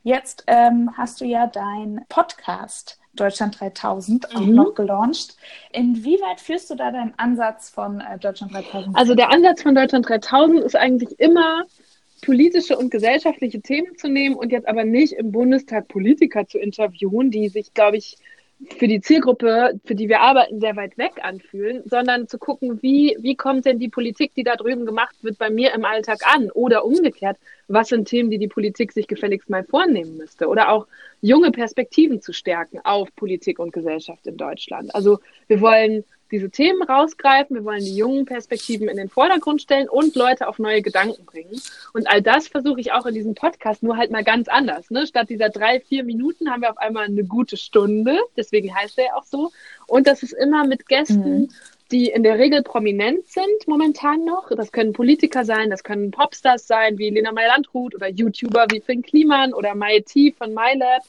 Jetzt ähm, hast du ja dein Podcast Deutschland 3000 auch mhm. noch gelauncht. Inwieweit führst du da deinen Ansatz von äh, Deutschland 3000? Also der Ansatz von Deutschland 3000 ist eigentlich immer politische und gesellschaftliche Themen zu nehmen und jetzt aber nicht im Bundestag Politiker zu interviewen, die sich, glaube ich, für die Zielgruppe, für die wir arbeiten, sehr weit weg anfühlen, sondern zu gucken, wie, wie kommt denn die Politik, die da drüben gemacht wird, bei mir im Alltag an? Oder umgekehrt, was sind Themen, die die Politik sich gefälligst mal vornehmen müsste? Oder auch junge Perspektiven zu stärken auf Politik und Gesellschaft in Deutschland. Also wir wollen diese Themen rausgreifen, wir wollen die jungen Perspektiven in den Vordergrund stellen und Leute auf neue Gedanken bringen. Und all das versuche ich auch in diesem Podcast, nur halt mal ganz anders. Ne? Statt dieser drei, vier Minuten haben wir auf einmal eine gute Stunde, deswegen heißt er ja auch so. Und das ist immer mit Gästen, mhm. die in der Regel prominent sind momentan noch. Das können Politiker sein, das können Popstars sein, wie Lena Meyer-Landrut oder YouTuber wie Finn Kliman oder Mai T von MyLab.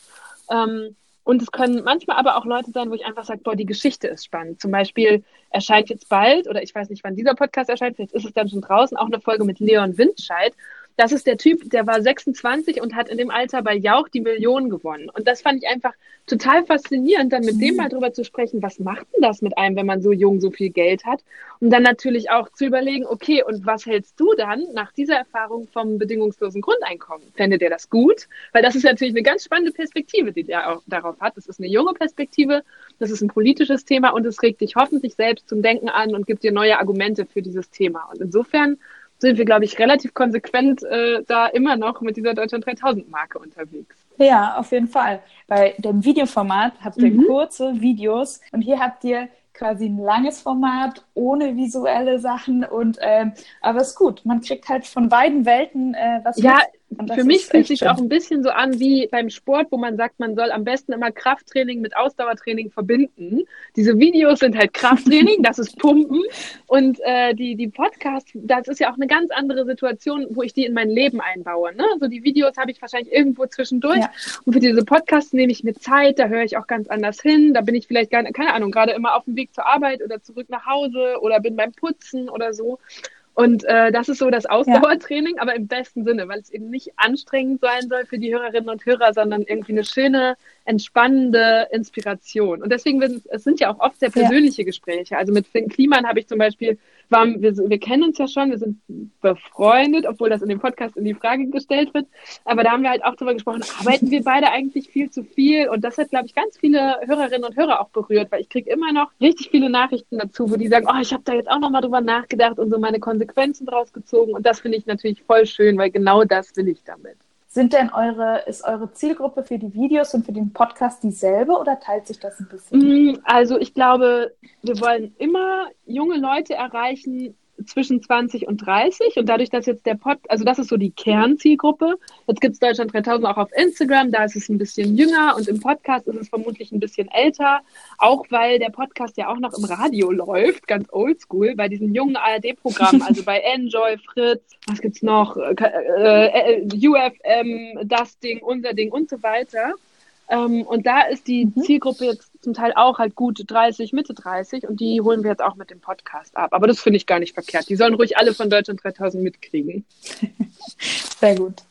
Ähm, und es können manchmal aber auch Leute sein, wo ich einfach sage, boah, die Geschichte ist spannend. Zum Beispiel erscheint jetzt bald, oder ich weiß nicht, wann dieser Podcast erscheint, vielleicht ist es dann schon draußen, auch eine Folge mit Leon Windscheid. Das ist der Typ, der war 26 und hat in dem Alter bei Jauch die Million gewonnen. Und das fand ich einfach total faszinierend, dann mit dem mhm. mal drüber zu sprechen, was macht denn das mit einem, wenn man so jung so viel Geld hat? Und dann natürlich auch zu überlegen, okay, und was hältst du dann nach dieser Erfahrung vom bedingungslosen Grundeinkommen? Fändet ihr das gut? Weil das ist natürlich eine ganz spannende Perspektive, die der auch darauf hat. Das ist eine junge Perspektive, das ist ein politisches Thema und es regt dich hoffentlich selbst zum Denken an und gibt dir neue Argumente für dieses Thema. Und insofern sind wir, glaube ich, relativ konsequent äh, da immer noch mit dieser Deutschland 3000 Marke unterwegs. Ja, auf jeden Fall. Bei dem Videoformat habt ihr mhm. kurze Videos und hier habt ihr quasi ein langes Format ohne visuelle Sachen und ähm, aber ist gut. Man kriegt halt von beiden Welten äh, was ja, mit. Für mich fühlt sich auch ein bisschen so an wie beim Sport, wo man sagt, man soll am besten immer Krafttraining mit Ausdauertraining verbinden. Diese Videos sind halt Krafttraining, das ist Pumpen. Und äh, die, die Podcasts, das ist ja auch eine ganz andere Situation, wo ich die in mein Leben einbaue. Ne? Also die Videos habe ich wahrscheinlich irgendwo zwischendurch. Ja. Und für diese Podcasts nehme ich mir Zeit, da höre ich auch ganz anders hin. Da bin ich vielleicht, gar, keine Ahnung, gerade immer auf dem Weg zur Arbeit oder zurück nach Hause oder bin beim Putzen oder so. Und äh, das ist so das Ausdauertraining, ja. aber im besten Sinne, weil es eben nicht anstrengend sein soll für die Hörerinnen und Hörer, sondern irgendwie eine schöne, entspannende Inspiration. Und deswegen, es sind ja auch oft sehr persönliche ja. Gespräche. Also mit Finn Kliman habe ich zum Beispiel waren, wir, wir kennen uns ja schon, wir sind befreundet, obwohl das in dem Podcast in die Frage gestellt wird. Aber da haben wir halt auch darüber gesprochen, arbeiten wir beide eigentlich viel zu viel? Und das hat, glaube ich, ganz viele Hörerinnen und Hörer auch berührt, weil ich kriege immer noch richtig viele Nachrichten dazu, wo die sagen, oh, ich habe da jetzt auch nochmal drüber nachgedacht und so meine Konsequenzen draus gezogen. Und das finde ich natürlich voll schön, weil genau das will ich damit. Sind denn eure, ist eure Zielgruppe für die Videos und für den Podcast dieselbe oder teilt sich das ein bisschen? Mm, also ich glaube, wir wollen immer junge Leute erreichen, zwischen 20 und 30 und dadurch, dass jetzt der Pod, also das ist so die Kernzielgruppe. Jetzt gibt es Deutschland 3000 auch auf Instagram, da ist es ein bisschen jünger und im Podcast ist es vermutlich ein bisschen älter, auch weil der Podcast ja auch noch im Radio läuft, ganz oldschool, bei diesen jungen ARD-Programmen, also bei Enjoy, Fritz, was gibt's noch, äh, äh, UFM, das Ding, unser Ding und so weiter. Ähm, und da ist die mhm. Zielgruppe jetzt zum Teil auch halt gut 30, Mitte 30 und die holen wir jetzt auch mit dem Podcast ab. Aber das finde ich gar nicht verkehrt. Die sollen ruhig alle von Deutschland 3000 mitkriegen. Sehr gut.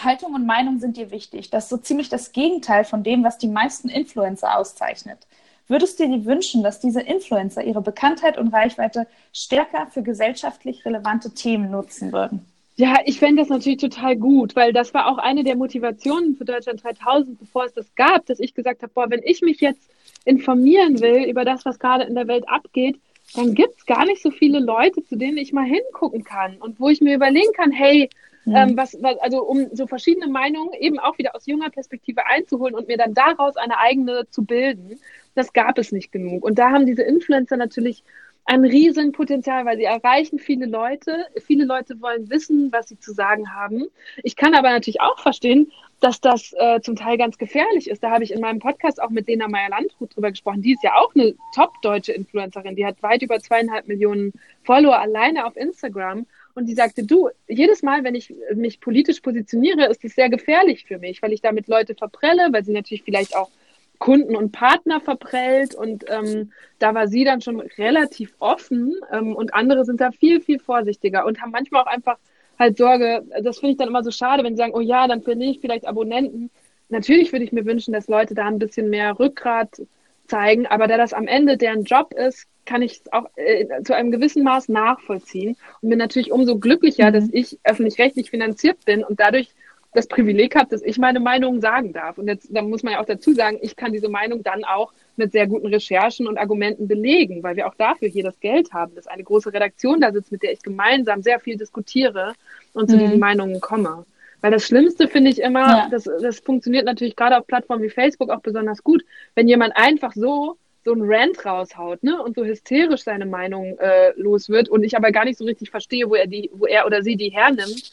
Haltung und Meinung sind dir wichtig. Das ist so ziemlich das Gegenteil von dem, was die meisten Influencer auszeichnet. Würdest du dir wünschen, dass diese Influencer ihre Bekanntheit und Reichweite stärker für gesellschaftlich relevante Themen nutzen würden? Ja, ich fände das natürlich total gut, weil das war auch eine der Motivationen für Deutschland 3000, bevor es das gab, dass ich gesagt habe, boah, wenn ich mich jetzt informieren will über das, was gerade in der Welt abgeht, dann gibt es gar nicht so viele Leute, zu denen ich mal hingucken kann und wo ich mir überlegen kann, hey, mhm. ähm, was, was, also um so verschiedene Meinungen eben auch wieder aus junger Perspektive einzuholen und mir dann daraus eine eigene zu bilden, das gab es nicht genug. Und da haben diese Influencer natürlich ein Riesenpotenzial, weil sie erreichen viele Leute. Viele Leute wollen wissen, was sie zu sagen haben. Ich kann aber natürlich auch verstehen, dass das äh, zum Teil ganz gefährlich ist. Da habe ich in meinem Podcast auch mit Lena Meyer-Landrut drüber gesprochen. Die ist ja auch eine top-deutsche Influencerin. Die hat weit über zweieinhalb Millionen Follower alleine auf Instagram. Und die sagte, du, jedes Mal, wenn ich mich politisch positioniere, ist es sehr gefährlich für mich, weil ich damit Leute verprelle, weil sie natürlich vielleicht auch Kunden und Partner verprellt und ähm, da war sie dann schon relativ offen ähm, und andere sind da viel, viel vorsichtiger und haben manchmal auch einfach halt Sorge, das finde ich dann immer so schade, wenn sie sagen, oh ja, dann verliere ich vielleicht Abonnenten. Natürlich würde ich mir wünschen, dass Leute da ein bisschen mehr Rückgrat zeigen, aber da das am Ende deren Job ist, kann ich es auch äh, zu einem gewissen Maß nachvollziehen und bin natürlich umso glücklicher, mhm. dass ich öffentlich-rechtlich finanziert bin und dadurch das Privileg habe, dass ich meine Meinung sagen darf. Und jetzt, da muss man ja auch dazu sagen, ich kann diese Meinung dann auch mit sehr guten Recherchen und Argumenten belegen, weil wir auch dafür hier das Geld haben, dass eine große Redaktion da sitzt, mit der ich gemeinsam sehr viel diskutiere und zu mhm. diesen Meinungen komme. Weil das Schlimmste finde ich immer, ja. das, das funktioniert natürlich gerade auf Plattformen wie Facebook auch besonders gut, wenn jemand einfach so so ein Rant raushaut, ne, und so hysterisch seine Meinung äh, los wird und ich aber gar nicht so richtig verstehe, wo er die, wo er oder sie die hernimmt,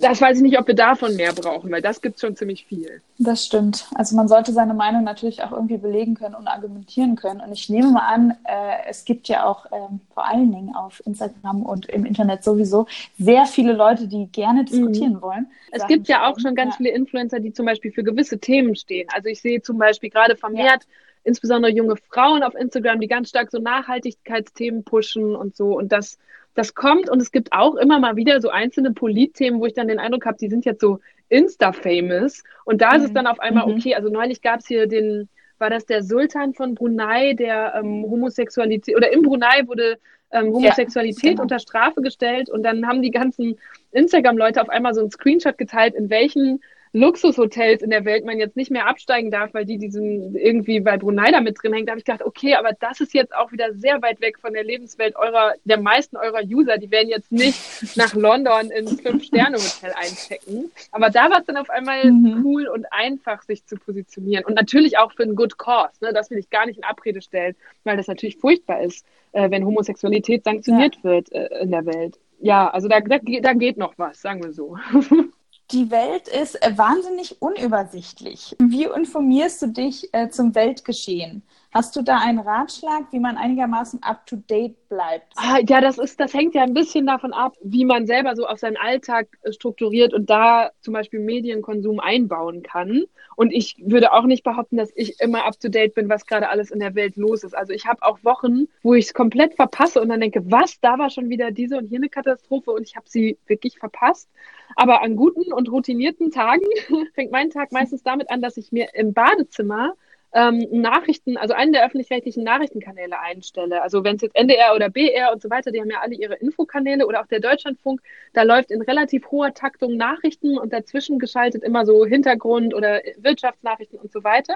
das weiß ich nicht, ob wir davon mehr brauchen, weil das gibt schon ziemlich viel. Das stimmt. Also man sollte seine Meinung natürlich auch irgendwie belegen können und argumentieren können. Und ich nehme mal an, äh, es gibt ja auch ähm, vor allen Dingen auf Instagram und im Internet sowieso sehr viele Leute, die gerne diskutieren mhm. wollen. Es gibt ja auch schon ganz ja. viele Influencer, die zum Beispiel für gewisse Themen stehen. Also ich sehe zum Beispiel gerade vermehrt ja. insbesondere junge Frauen auf Instagram, die ganz stark so Nachhaltigkeitsthemen pushen und so. Und das das kommt und es gibt auch immer mal wieder so einzelne Politthemen, wo ich dann den Eindruck habe, die sind jetzt so Insta-famous. Und da mhm. ist es mhm. dann auf einmal mhm. okay. Also neulich gab es hier den, war das der Sultan von Brunei, der ähm, Homosexualität, oder in Brunei wurde ähm, Homosexualität ja, genau. unter Strafe gestellt und dann haben die ganzen Instagram-Leute auf einmal so einen Screenshot geteilt, in welchen Luxushotels in der Welt man jetzt nicht mehr absteigen darf, weil die diesen irgendwie bei Brunei da mit drin hängt, da habe ich gedacht, okay, aber das ist jetzt auch wieder sehr weit weg von der Lebenswelt eurer, der meisten eurer User. Die werden jetzt nicht nach London ins Fünf-Sterne-Hotel einchecken. Aber da war es dann auf einmal mhm. cool und einfach, sich zu positionieren. Und natürlich auch für einen Good Cause. Ne? Das will ich gar nicht in Abrede stellen, weil das natürlich furchtbar ist, äh, wenn Homosexualität sanktioniert ja. wird äh, in der Welt. Ja, also da, da, da geht noch was, sagen wir so. die Welt ist äh, wahnsinnig unübersichtlich. Wie informierst du dich äh, zum Weltgeschehen? Hast du da einen Ratschlag, wie man einigermaßen up-to-date bleibt? Ah, ja, das ist, das hängt ja ein bisschen davon ab, wie man selber so auf seinen Alltag äh, strukturiert und da zum Beispiel Medienkonsum einbauen kann. Und ich würde auch nicht behaupten, dass ich immer up-to-date bin, was gerade alles in der Welt los ist. Also ich habe auch Wochen, wo ich es komplett verpasse und dann denke, was, da war schon wieder diese und jene Katastrophe und ich habe sie wirklich verpasst. Aber an guten und routinierten Tagen fängt mein Tag meistens damit an, dass ich mir im Badezimmer ähm, Nachrichten, also einen der öffentlich-rechtlichen Nachrichtenkanäle einstelle. Also wenn es jetzt NDR oder BR und so weiter, die haben ja alle ihre Infokanäle oder auch der Deutschlandfunk, da läuft in relativ hoher Taktung Nachrichten und dazwischen geschaltet immer so Hintergrund oder Wirtschaftsnachrichten und so weiter.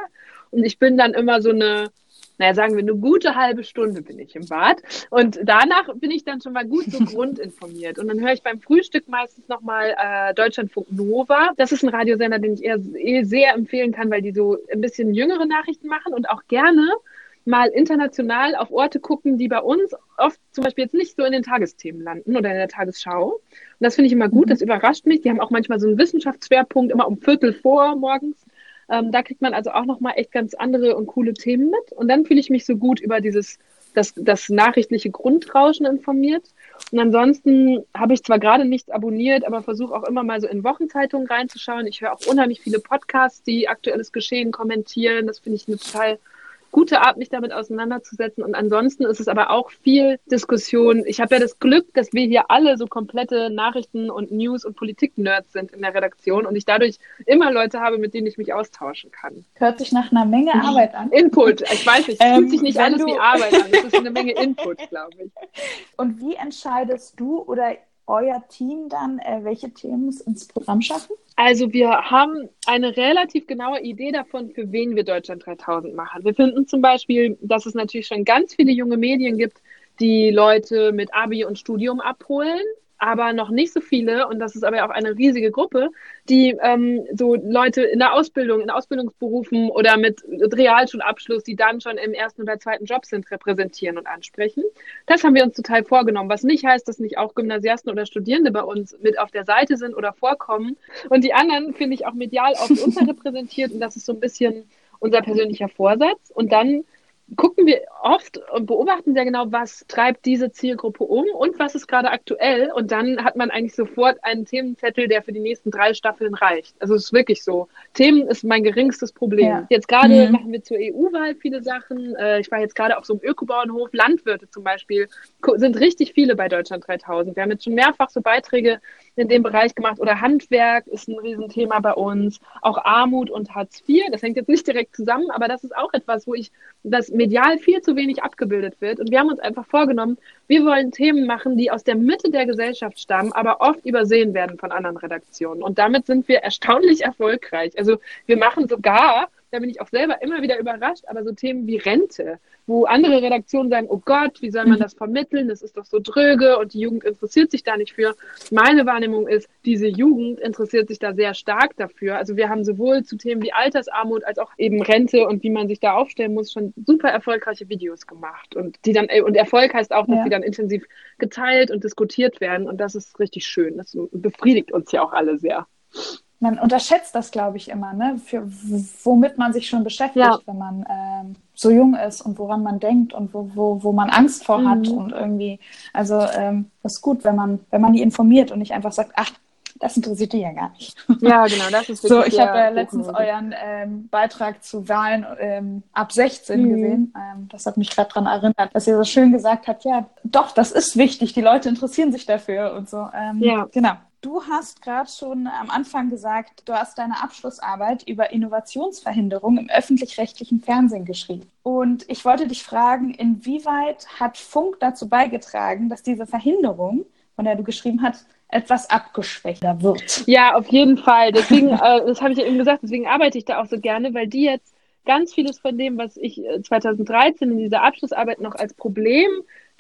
Und ich bin dann immer so eine naja, sagen wir, eine gute halbe Stunde bin ich im Bad. Und danach bin ich dann schon mal gut so grundinformiert. Und dann höre ich beim Frühstück meistens nochmal äh, Deutschlandfunk Nova. Das ist ein Radiosender, den ich eher eh sehr empfehlen kann, weil die so ein bisschen jüngere Nachrichten machen und auch gerne mal international auf Orte gucken, die bei uns oft zum Beispiel jetzt nicht so in den Tagesthemen landen oder in der Tagesschau. Und das finde ich immer gut, mhm. das überrascht mich. Die haben auch manchmal so einen Wissenschaftsschwerpunkt, immer um Viertel vor morgens. Ähm, da kriegt man also auch nochmal echt ganz andere und coole Themen mit. Und dann fühle ich mich so gut über dieses, das, das nachrichtliche Grundrauschen informiert. Und ansonsten habe ich zwar gerade nichts abonniert, aber versuche auch immer mal so in Wochenzeitungen reinzuschauen. Ich höre auch unheimlich viele Podcasts, die aktuelles Geschehen kommentieren. Das finde ich eine total gute Art, mich damit auseinanderzusetzen. Und ansonsten ist es aber auch viel Diskussion. Ich habe ja das Glück, dass wir hier alle so komplette Nachrichten und News und Politik-Nerds sind in der Redaktion und ich dadurch immer Leute habe, mit denen ich mich austauschen kann. Hört sich nach einer Menge Arbeit an. Input. Ich weiß nicht, es fühlt ähm, sich nicht alles wie Arbeit an. Es ist eine Menge Input, glaube ich. Und wie entscheidest du oder euer Team dann, äh, welche Themen ins Programm schaffen? Also wir haben eine relativ genaue Idee davon, für wen wir Deutschland 3000 machen. Wir finden zum Beispiel, dass es natürlich schon ganz viele junge Medien gibt, die Leute mit Abi und Studium abholen aber noch nicht so viele, und das ist aber auch eine riesige Gruppe, die ähm, so Leute in der Ausbildung, in Ausbildungsberufen oder mit Realschulabschluss, die dann schon im ersten oder zweiten Job sind, repräsentieren und ansprechen. Das haben wir uns total vorgenommen, was nicht heißt, dass nicht auch Gymnasiasten oder Studierende bei uns mit auf der Seite sind oder vorkommen. Und die anderen finde ich auch medial oft unterrepräsentiert und das ist so ein bisschen unser persönlicher Vorsatz. Und dann gucken wir oft und beobachten sehr genau, was treibt diese Zielgruppe um und was ist gerade aktuell. Und dann hat man eigentlich sofort einen Themenzettel, der für die nächsten drei Staffeln reicht. Also es ist wirklich so. Themen ist mein geringstes Problem. Ja. Jetzt gerade mhm. machen wir zur EU-Wahl viele Sachen. Äh, ich war jetzt gerade auf so einem Ökobauernhof. Landwirte zum Beispiel sind richtig viele bei Deutschland 3000. Wir haben jetzt schon mehrfach so Beiträge in dem Bereich gemacht. Oder Handwerk ist ein Riesenthema bei uns. Auch Armut und Hartz IV. Das hängt jetzt nicht direkt zusammen, aber das ist auch etwas, wo ich das medial viel zu wenig abgebildet wird. Und wir haben uns einfach vorgenommen, wir wollen Themen machen, die aus der Mitte der Gesellschaft stammen, aber oft übersehen werden von anderen Redaktionen. Und damit sind wir erstaunlich erfolgreich. Also wir machen sogar da bin ich auch selber immer wieder überrascht, aber so Themen wie Rente, wo andere Redaktionen sagen, oh Gott, wie soll man mhm. das vermitteln? Das ist doch so dröge und die Jugend interessiert sich da nicht für. Meine Wahrnehmung ist, diese Jugend interessiert sich da sehr stark dafür. Also wir haben sowohl zu Themen wie Altersarmut als auch eben Rente und wie man sich da aufstellen muss, schon super erfolgreiche Videos gemacht und die dann, und Erfolg heißt auch, dass ja. die dann intensiv geteilt und diskutiert werden und das ist richtig schön. Das befriedigt uns ja auch alle sehr man unterschätzt das, glaube ich, immer, ne? Für womit man sich schon beschäftigt, ja. wenn man ähm, so jung ist und woran man denkt und wo, wo, wo man Angst vor mhm. hat und irgendwie, also ähm, das ist gut, wenn man, wenn man die informiert und nicht einfach sagt, ach, das interessiert die ja gar nicht. Ja, genau, das ist So, ich habe ja letztens euren ähm, Beitrag zu Wahlen ähm, ab 16 mhm. gesehen. Ähm, das hat mich gerade daran erinnert, dass ihr so schön gesagt habt, ja, doch, das ist wichtig, die Leute interessieren sich dafür und so. Ähm, ja. Genau. Du hast gerade schon am Anfang gesagt, du hast deine Abschlussarbeit über Innovationsverhinderung im öffentlich-rechtlichen Fernsehen geschrieben. Und ich wollte dich fragen, inwieweit hat Funk dazu beigetragen, dass diese Verhinderung, von der du geschrieben hast, etwas abgeschwächter wird? Ja, auf jeden Fall. Deswegen, äh, das habe ich ja eben gesagt, deswegen arbeite ich da auch so gerne, weil die jetzt ganz vieles von dem, was ich 2013 äh, in dieser Abschlussarbeit noch als Problem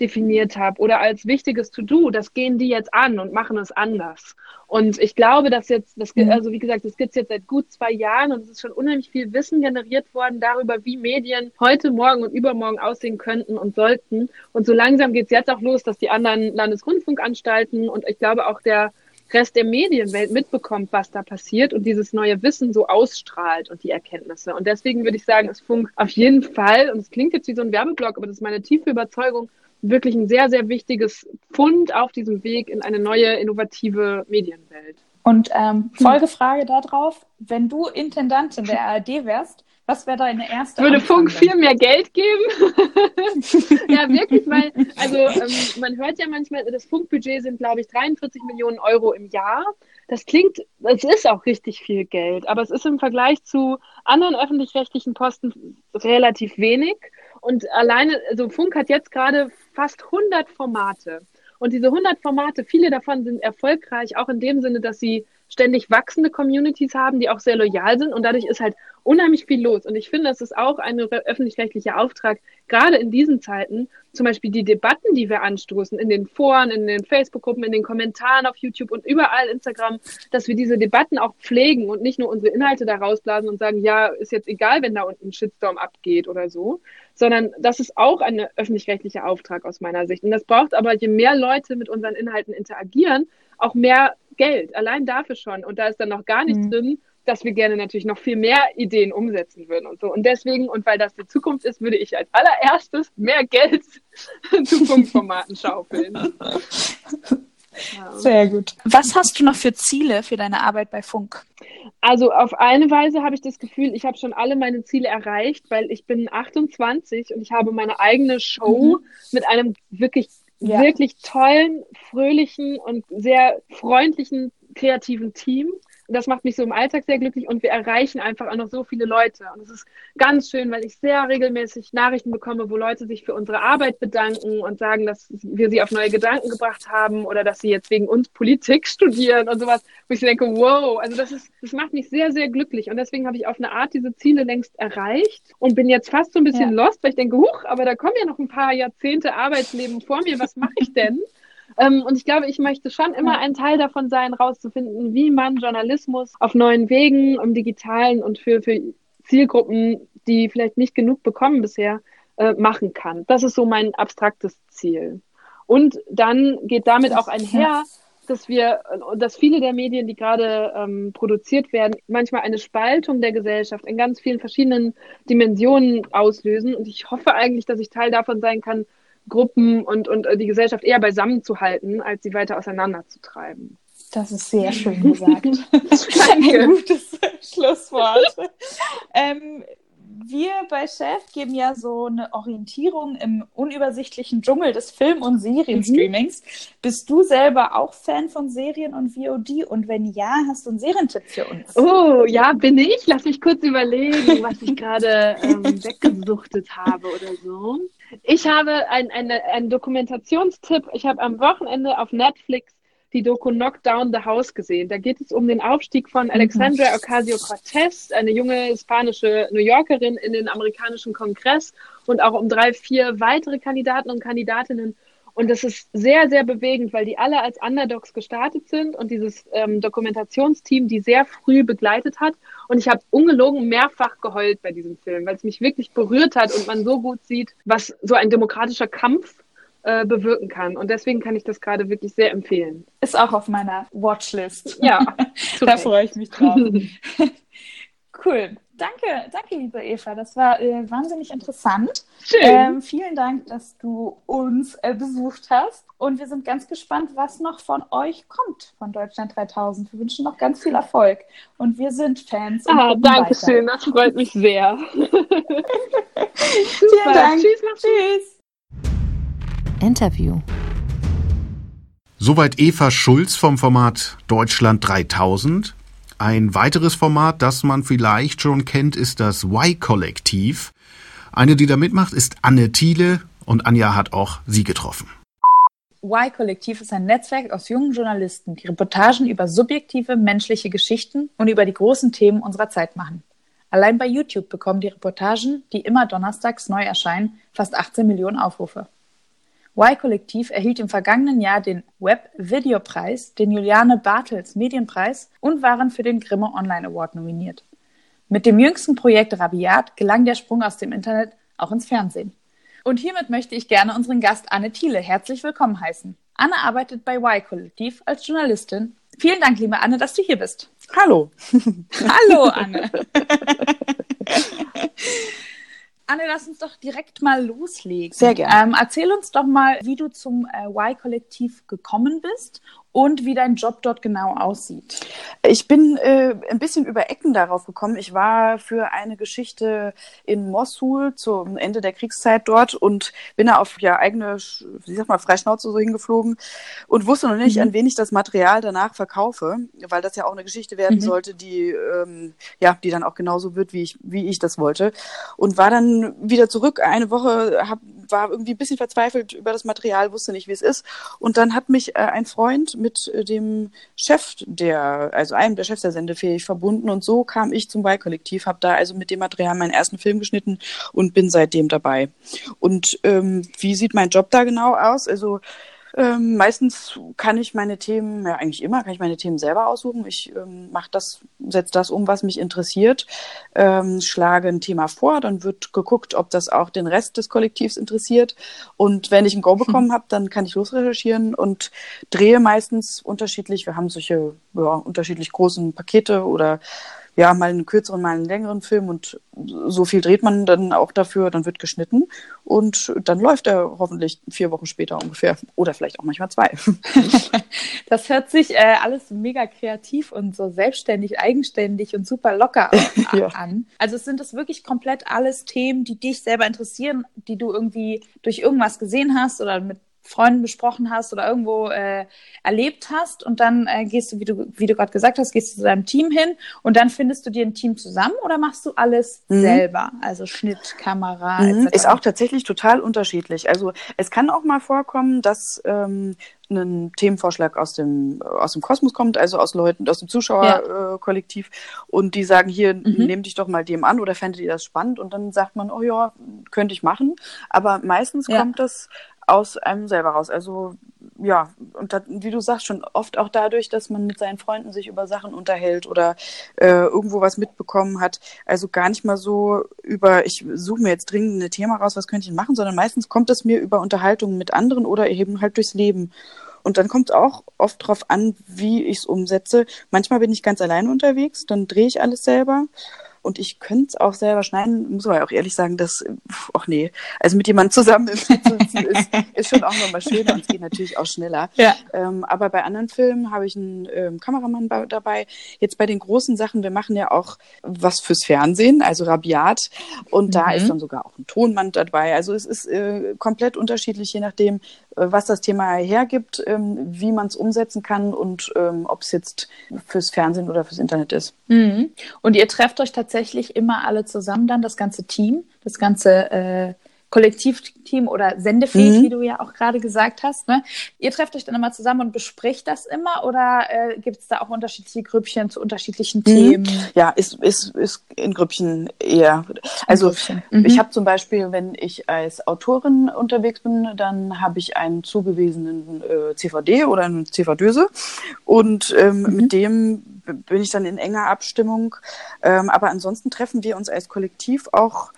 definiert habe oder als wichtiges To-Do, das gehen die jetzt an und machen es anders. Und ich glaube, dass jetzt, das, mhm. also wie gesagt, das gibt es jetzt seit gut zwei Jahren und es ist schon unheimlich viel Wissen generiert worden darüber, wie Medien heute, morgen und übermorgen aussehen könnten und sollten. Und so langsam geht es jetzt auch los, dass die anderen Landesrundfunkanstalten und ich glaube auch der Rest der Medienwelt mitbekommt, was da passiert und dieses neue Wissen so ausstrahlt und die Erkenntnisse. Und deswegen würde ich sagen, ist Funk auf jeden Fall, und es klingt jetzt wie so ein Werbeblock, aber das ist meine tiefe Überzeugung, wirklich ein sehr, sehr wichtiges Fund auf diesem Weg in eine neue, innovative Medienwelt. Und ähm, Folgefrage darauf, wenn du Intendantin der ARD wärst, was wäre deine erste Würde Funk viel mehr Geld geben? ja, wirklich, weil, also ähm, man hört ja manchmal, das Funkbudget sind, glaube ich, 43 Millionen Euro im Jahr. Das klingt, es ist auch richtig viel Geld, aber es ist im Vergleich zu anderen öffentlich-rechtlichen Posten relativ wenig. Und alleine, also Funk hat jetzt gerade fast 100 Formate. Und diese 100 Formate, viele davon sind erfolgreich, auch in dem Sinne, dass sie ständig wachsende Communities haben, die auch sehr loyal sind und dadurch ist halt unheimlich viel los. Und ich finde, das ist auch ein öffentlich-rechtlicher Auftrag, gerade in diesen Zeiten, zum Beispiel die Debatten, die wir anstoßen, in den Foren, in den Facebook-Gruppen, in den Kommentaren auf YouTube und überall Instagram, dass wir diese Debatten auch pflegen und nicht nur unsere Inhalte da rausblasen und sagen, ja, ist jetzt egal, wenn da unten ein Shitstorm abgeht oder so, sondern das ist auch ein öffentlich-rechtlicher Auftrag aus meiner Sicht. Und das braucht aber, je mehr Leute mit unseren Inhalten interagieren, auch mehr Geld, allein dafür schon. Und da ist dann noch gar nichts mhm. drin, dass wir gerne natürlich noch viel mehr Ideen umsetzen würden und so. Und deswegen, und weil das die Zukunft ist, würde ich als allererstes mehr Geld zu Funkformaten schaufeln. Sehr gut. Was hast du noch für Ziele für deine Arbeit bei Funk? Also auf eine Weise habe ich das Gefühl, ich habe schon alle meine Ziele erreicht, weil ich bin 28 und ich habe meine eigene Show mhm. mit einem wirklich ja. wirklich tollen, fröhlichen und sehr freundlichen, kreativen Team. Das macht mich so im Alltag sehr glücklich und wir erreichen einfach auch noch so viele Leute. Und es ist ganz schön, weil ich sehr regelmäßig Nachrichten bekomme, wo Leute sich für unsere Arbeit bedanken und sagen, dass wir sie auf neue Gedanken gebracht haben oder dass sie jetzt wegen uns Politik studieren und sowas, wo ich denke, wow, also das ist, das macht mich sehr, sehr glücklich. Und deswegen habe ich auf eine Art diese Ziele längst erreicht und bin jetzt fast so ein bisschen ja. lost, weil ich denke, huch, aber da kommen ja noch ein paar Jahrzehnte Arbeitsleben vor mir, was mache ich denn? Ähm, und ich glaube, ich möchte schon immer ein Teil davon sein, rauszufinden, wie man Journalismus auf neuen Wegen im Digitalen und für, für Zielgruppen, die vielleicht nicht genug bekommen bisher, äh, machen kann. Das ist so mein abstraktes Ziel. Und dann geht damit auch einher, dass wir, dass viele der Medien, die gerade ähm, produziert werden, manchmal eine Spaltung der Gesellschaft in ganz vielen verschiedenen Dimensionen auslösen. Und ich hoffe eigentlich, dass ich Teil davon sein kann, Gruppen und, und äh, die Gesellschaft eher beisammen zu halten, als sie weiter auseinanderzutreiben. Das ist sehr schön gesagt. Ein gutes Schlusswort. ähm, wir bei Chef geben ja so eine Orientierung im unübersichtlichen Dschungel des Film- und Serienstreamings. Mhm. Bist du selber auch Fan von Serien und VOD? Und wenn ja, hast du einen Serientipp für uns? Oh, ja, bin ich. Lass mich kurz überlegen, was ich gerade ähm, weggesuchtet habe oder so. Ich habe einen ein Dokumentationstipp. Ich habe am Wochenende auf Netflix die Doku Knockdown the House gesehen. Da geht es um den Aufstieg von Alexandria mhm. Ocasio-Cortez, eine junge hispanische New Yorkerin, in den amerikanischen Kongress und auch um drei, vier weitere Kandidaten und Kandidatinnen. Und das ist sehr, sehr bewegend, weil die alle als Underdogs gestartet sind und dieses ähm, Dokumentationsteam die sehr früh begleitet hat. Und ich habe ungelogen mehrfach geheult bei diesem Film, weil es mich wirklich berührt hat und man so gut sieht, was so ein demokratischer Kampf äh, bewirken kann. Und deswegen kann ich das gerade wirklich sehr empfehlen. Ist auch auf meiner Watchlist. Ja, da freue ich mich drauf. cool. Danke, danke, liebe Eva. Das war äh, wahnsinnig interessant. Schön. Ähm, vielen Dank, dass du uns äh, besucht hast. Und wir sind ganz gespannt, was noch von euch kommt von Deutschland 3000. Wir wünschen noch ganz viel Erfolg. Und wir sind Fans. ah, danke weiter. schön. Das freut mich sehr. Vielen Dank. Tschüss. Tschüss. Interview. Soweit Eva Schulz vom Format Deutschland 3000. Ein weiteres Format, das man vielleicht schon kennt, ist das Y-Kollektiv. Eine, die da mitmacht, ist Anne Thiele und Anja hat auch sie getroffen. Y-Kollektiv ist ein Netzwerk aus jungen Journalisten, die Reportagen über subjektive menschliche Geschichten und über die großen Themen unserer Zeit machen. Allein bei YouTube bekommen die Reportagen, die immer donnerstags neu erscheinen, fast 18 Millionen Aufrufe. Y-Kollektiv erhielt im vergangenen Jahr den Web-Videopreis, den Juliane Bartels Medienpreis und waren für den Grimme Online Award nominiert. Mit dem jüngsten Projekt Rabiat gelang der Sprung aus dem Internet auch ins Fernsehen. Und hiermit möchte ich gerne unseren Gast Anne Thiele herzlich willkommen heißen. Anne arbeitet bei Y-Kollektiv als Journalistin. Vielen Dank, liebe Anne, dass du hier bist. Hallo. Hallo, Anne. Anne, lass uns doch direkt mal loslegen. Sehr gerne. Ähm, erzähl uns doch mal, wie du zum äh, Y-Kollektiv gekommen bist und wie dein Job dort genau aussieht. Ich bin äh, ein bisschen über Ecken darauf gekommen. Ich war für eine Geschichte in Mosul zum Ende der Kriegszeit dort und bin da auf ja eigene, wie sagt man, Freischnauze so hingeflogen und wusste noch nicht, mhm. an wen ich das Material danach verkaufe, weil das ja auch eine Geschichte werden mhm. sollte, die ähm, ja, die dann auch genauso wird, wie ich, wie ich das wollte. Und war dann wieder zurück. Eine Woche hab, war irgendwie ein bisschen verzweifelt über das Material, wusste nicht, wie es ist. Und dann hat mich äh, ein Freund mit äh, dem Chef der, also einem der Chefs der Sendefähig verbunden und so kam ich zum Y-Kollektiv, habe da also mit dem Material meinen ersten Film geschnitten und bin seitdem dabei. Und ähm, wie sieht mein Job da genau aus? Also ähm, meistens kann ich meine Themen, ja eigentlich immer, kann ich meine Themen selber aussuchen. Ich ähm, mache das, setze das um, was mich interessiert, ähm, schlage ein Thema vor, dann wird geguckt, ob das auch den Rest des Kollektivs interessiert. Und wenn ich ein Go hm. bekommen habe, dann kann ich losrecherchieren und drehe meistens unterschiedlich. Wir haben solche ja, unterschiedlich großen Pakete oder ja, mal einen kürzeren, mal einen längeren Film und so viel dreht man dann auch dafür, dann wird geschnitten und dann läuft er hoffentlich vier Wochen später ungefähr oder vielleicht auch manchmal zwei. Das hört sich äh, alles mega kreativ und so selbstständig, eigenständig und super locker ja. an. Also sind das wirklich komplett alles Themen, die dich selber interessieren, die du irgendwie durch irgendwas gesehen hast oder mit Freunden besprochen hast oder irgendwo äh, erlebt hast und dann äh, gehst du, wie du, wie du gerade gesagt hast, gehst du zu deinem Team hin und dann findest du dir ein Team zusammen oder machst du alles mhm. selber? Also Schnitt, Kamera, mhm. Ist auch tatsächlich total unterschiedlich. Also es kann auch mal vorkommen, dass ähm, ein Themenvorschlag aus dem aus dem Kosmos kommt, also aus Leuten aus dem Zuschauerkollektiv ja. äh, und die sagen hier mhm. nehmt dich doch mal dem an oder fändet ihr das spannend und dann sagt man oh ja könnte ich machen, aber meistens ja. kommt das aus einem selber raus. Also ja, und da, wie du sagst, schon oft auch dadurch, dass man mit seinen Freunden sich über Sachen unterhält oder äh, irgendwo was mitbekommen hat. Also gar nicht mal so über, ich suche mir jetzt dringend ein Thema raus, was könnte ich machen, sondern meistens kommt es mir über Unterhaltungen mit anderen oder eben halt durchs Leben. Und dann kommt es auch oft darauf an, wie ich es umsetze. Manchmal bin ich ganz alleine unterwegs, dann drehe ich alles selber und ich könnte es auch selber schneiden, muss aber auch ehrlich sagen, dass, ach nee, also mit jemandem zusammen im sitzen ist, ist schon auch nochmal schöner und es geht natürlich auch schneller. Ja. Ähm, aber bei anderen Filmen habe ich einen ähm, Kameramann bei, dabei. Jetzt bei den großen Sachen, wir machen ja auch was fürs Fernsehen, also Rabiat und mhm. da ist dann sogar auch ein Tonmann dabei. Also es ist äh, komplett unterschiedlich, je nachdem, äh, was das Thema hergibt, ähm, wie man es umsetzen kann und ähm, ob es jetzt fürs Fernsehen oder fürs Internet ist. Mhm. Und ihr trefft euch tatsächlich tatsächlich immer alle zusammen dann, das ganze Team, das ganze äh, Kollektivteam oder sendefähig, mhm. wie du ja auch gerade gesagt hast. Ne? Ihr trefft euch dann immer zusammen und bespricht das immer oder äh, gibt es da auch unterschiedliche Grüppchen zu unterschiedlichen mhm. Themen? Ja, ist, ist, ist in Grüppchen eher. Also Grüppchen. Mhm. ich habe zum Beispiel, wenn ich als Autorin unterwegs bin, dann habe ich einen zugewiesenen äh, CVD oder eine CVDöse und ähm, mhm. mit dem bin ich dann in enger Abstimmung. Ähm, aber ansonsten treffen wir uns als Kollektiv auch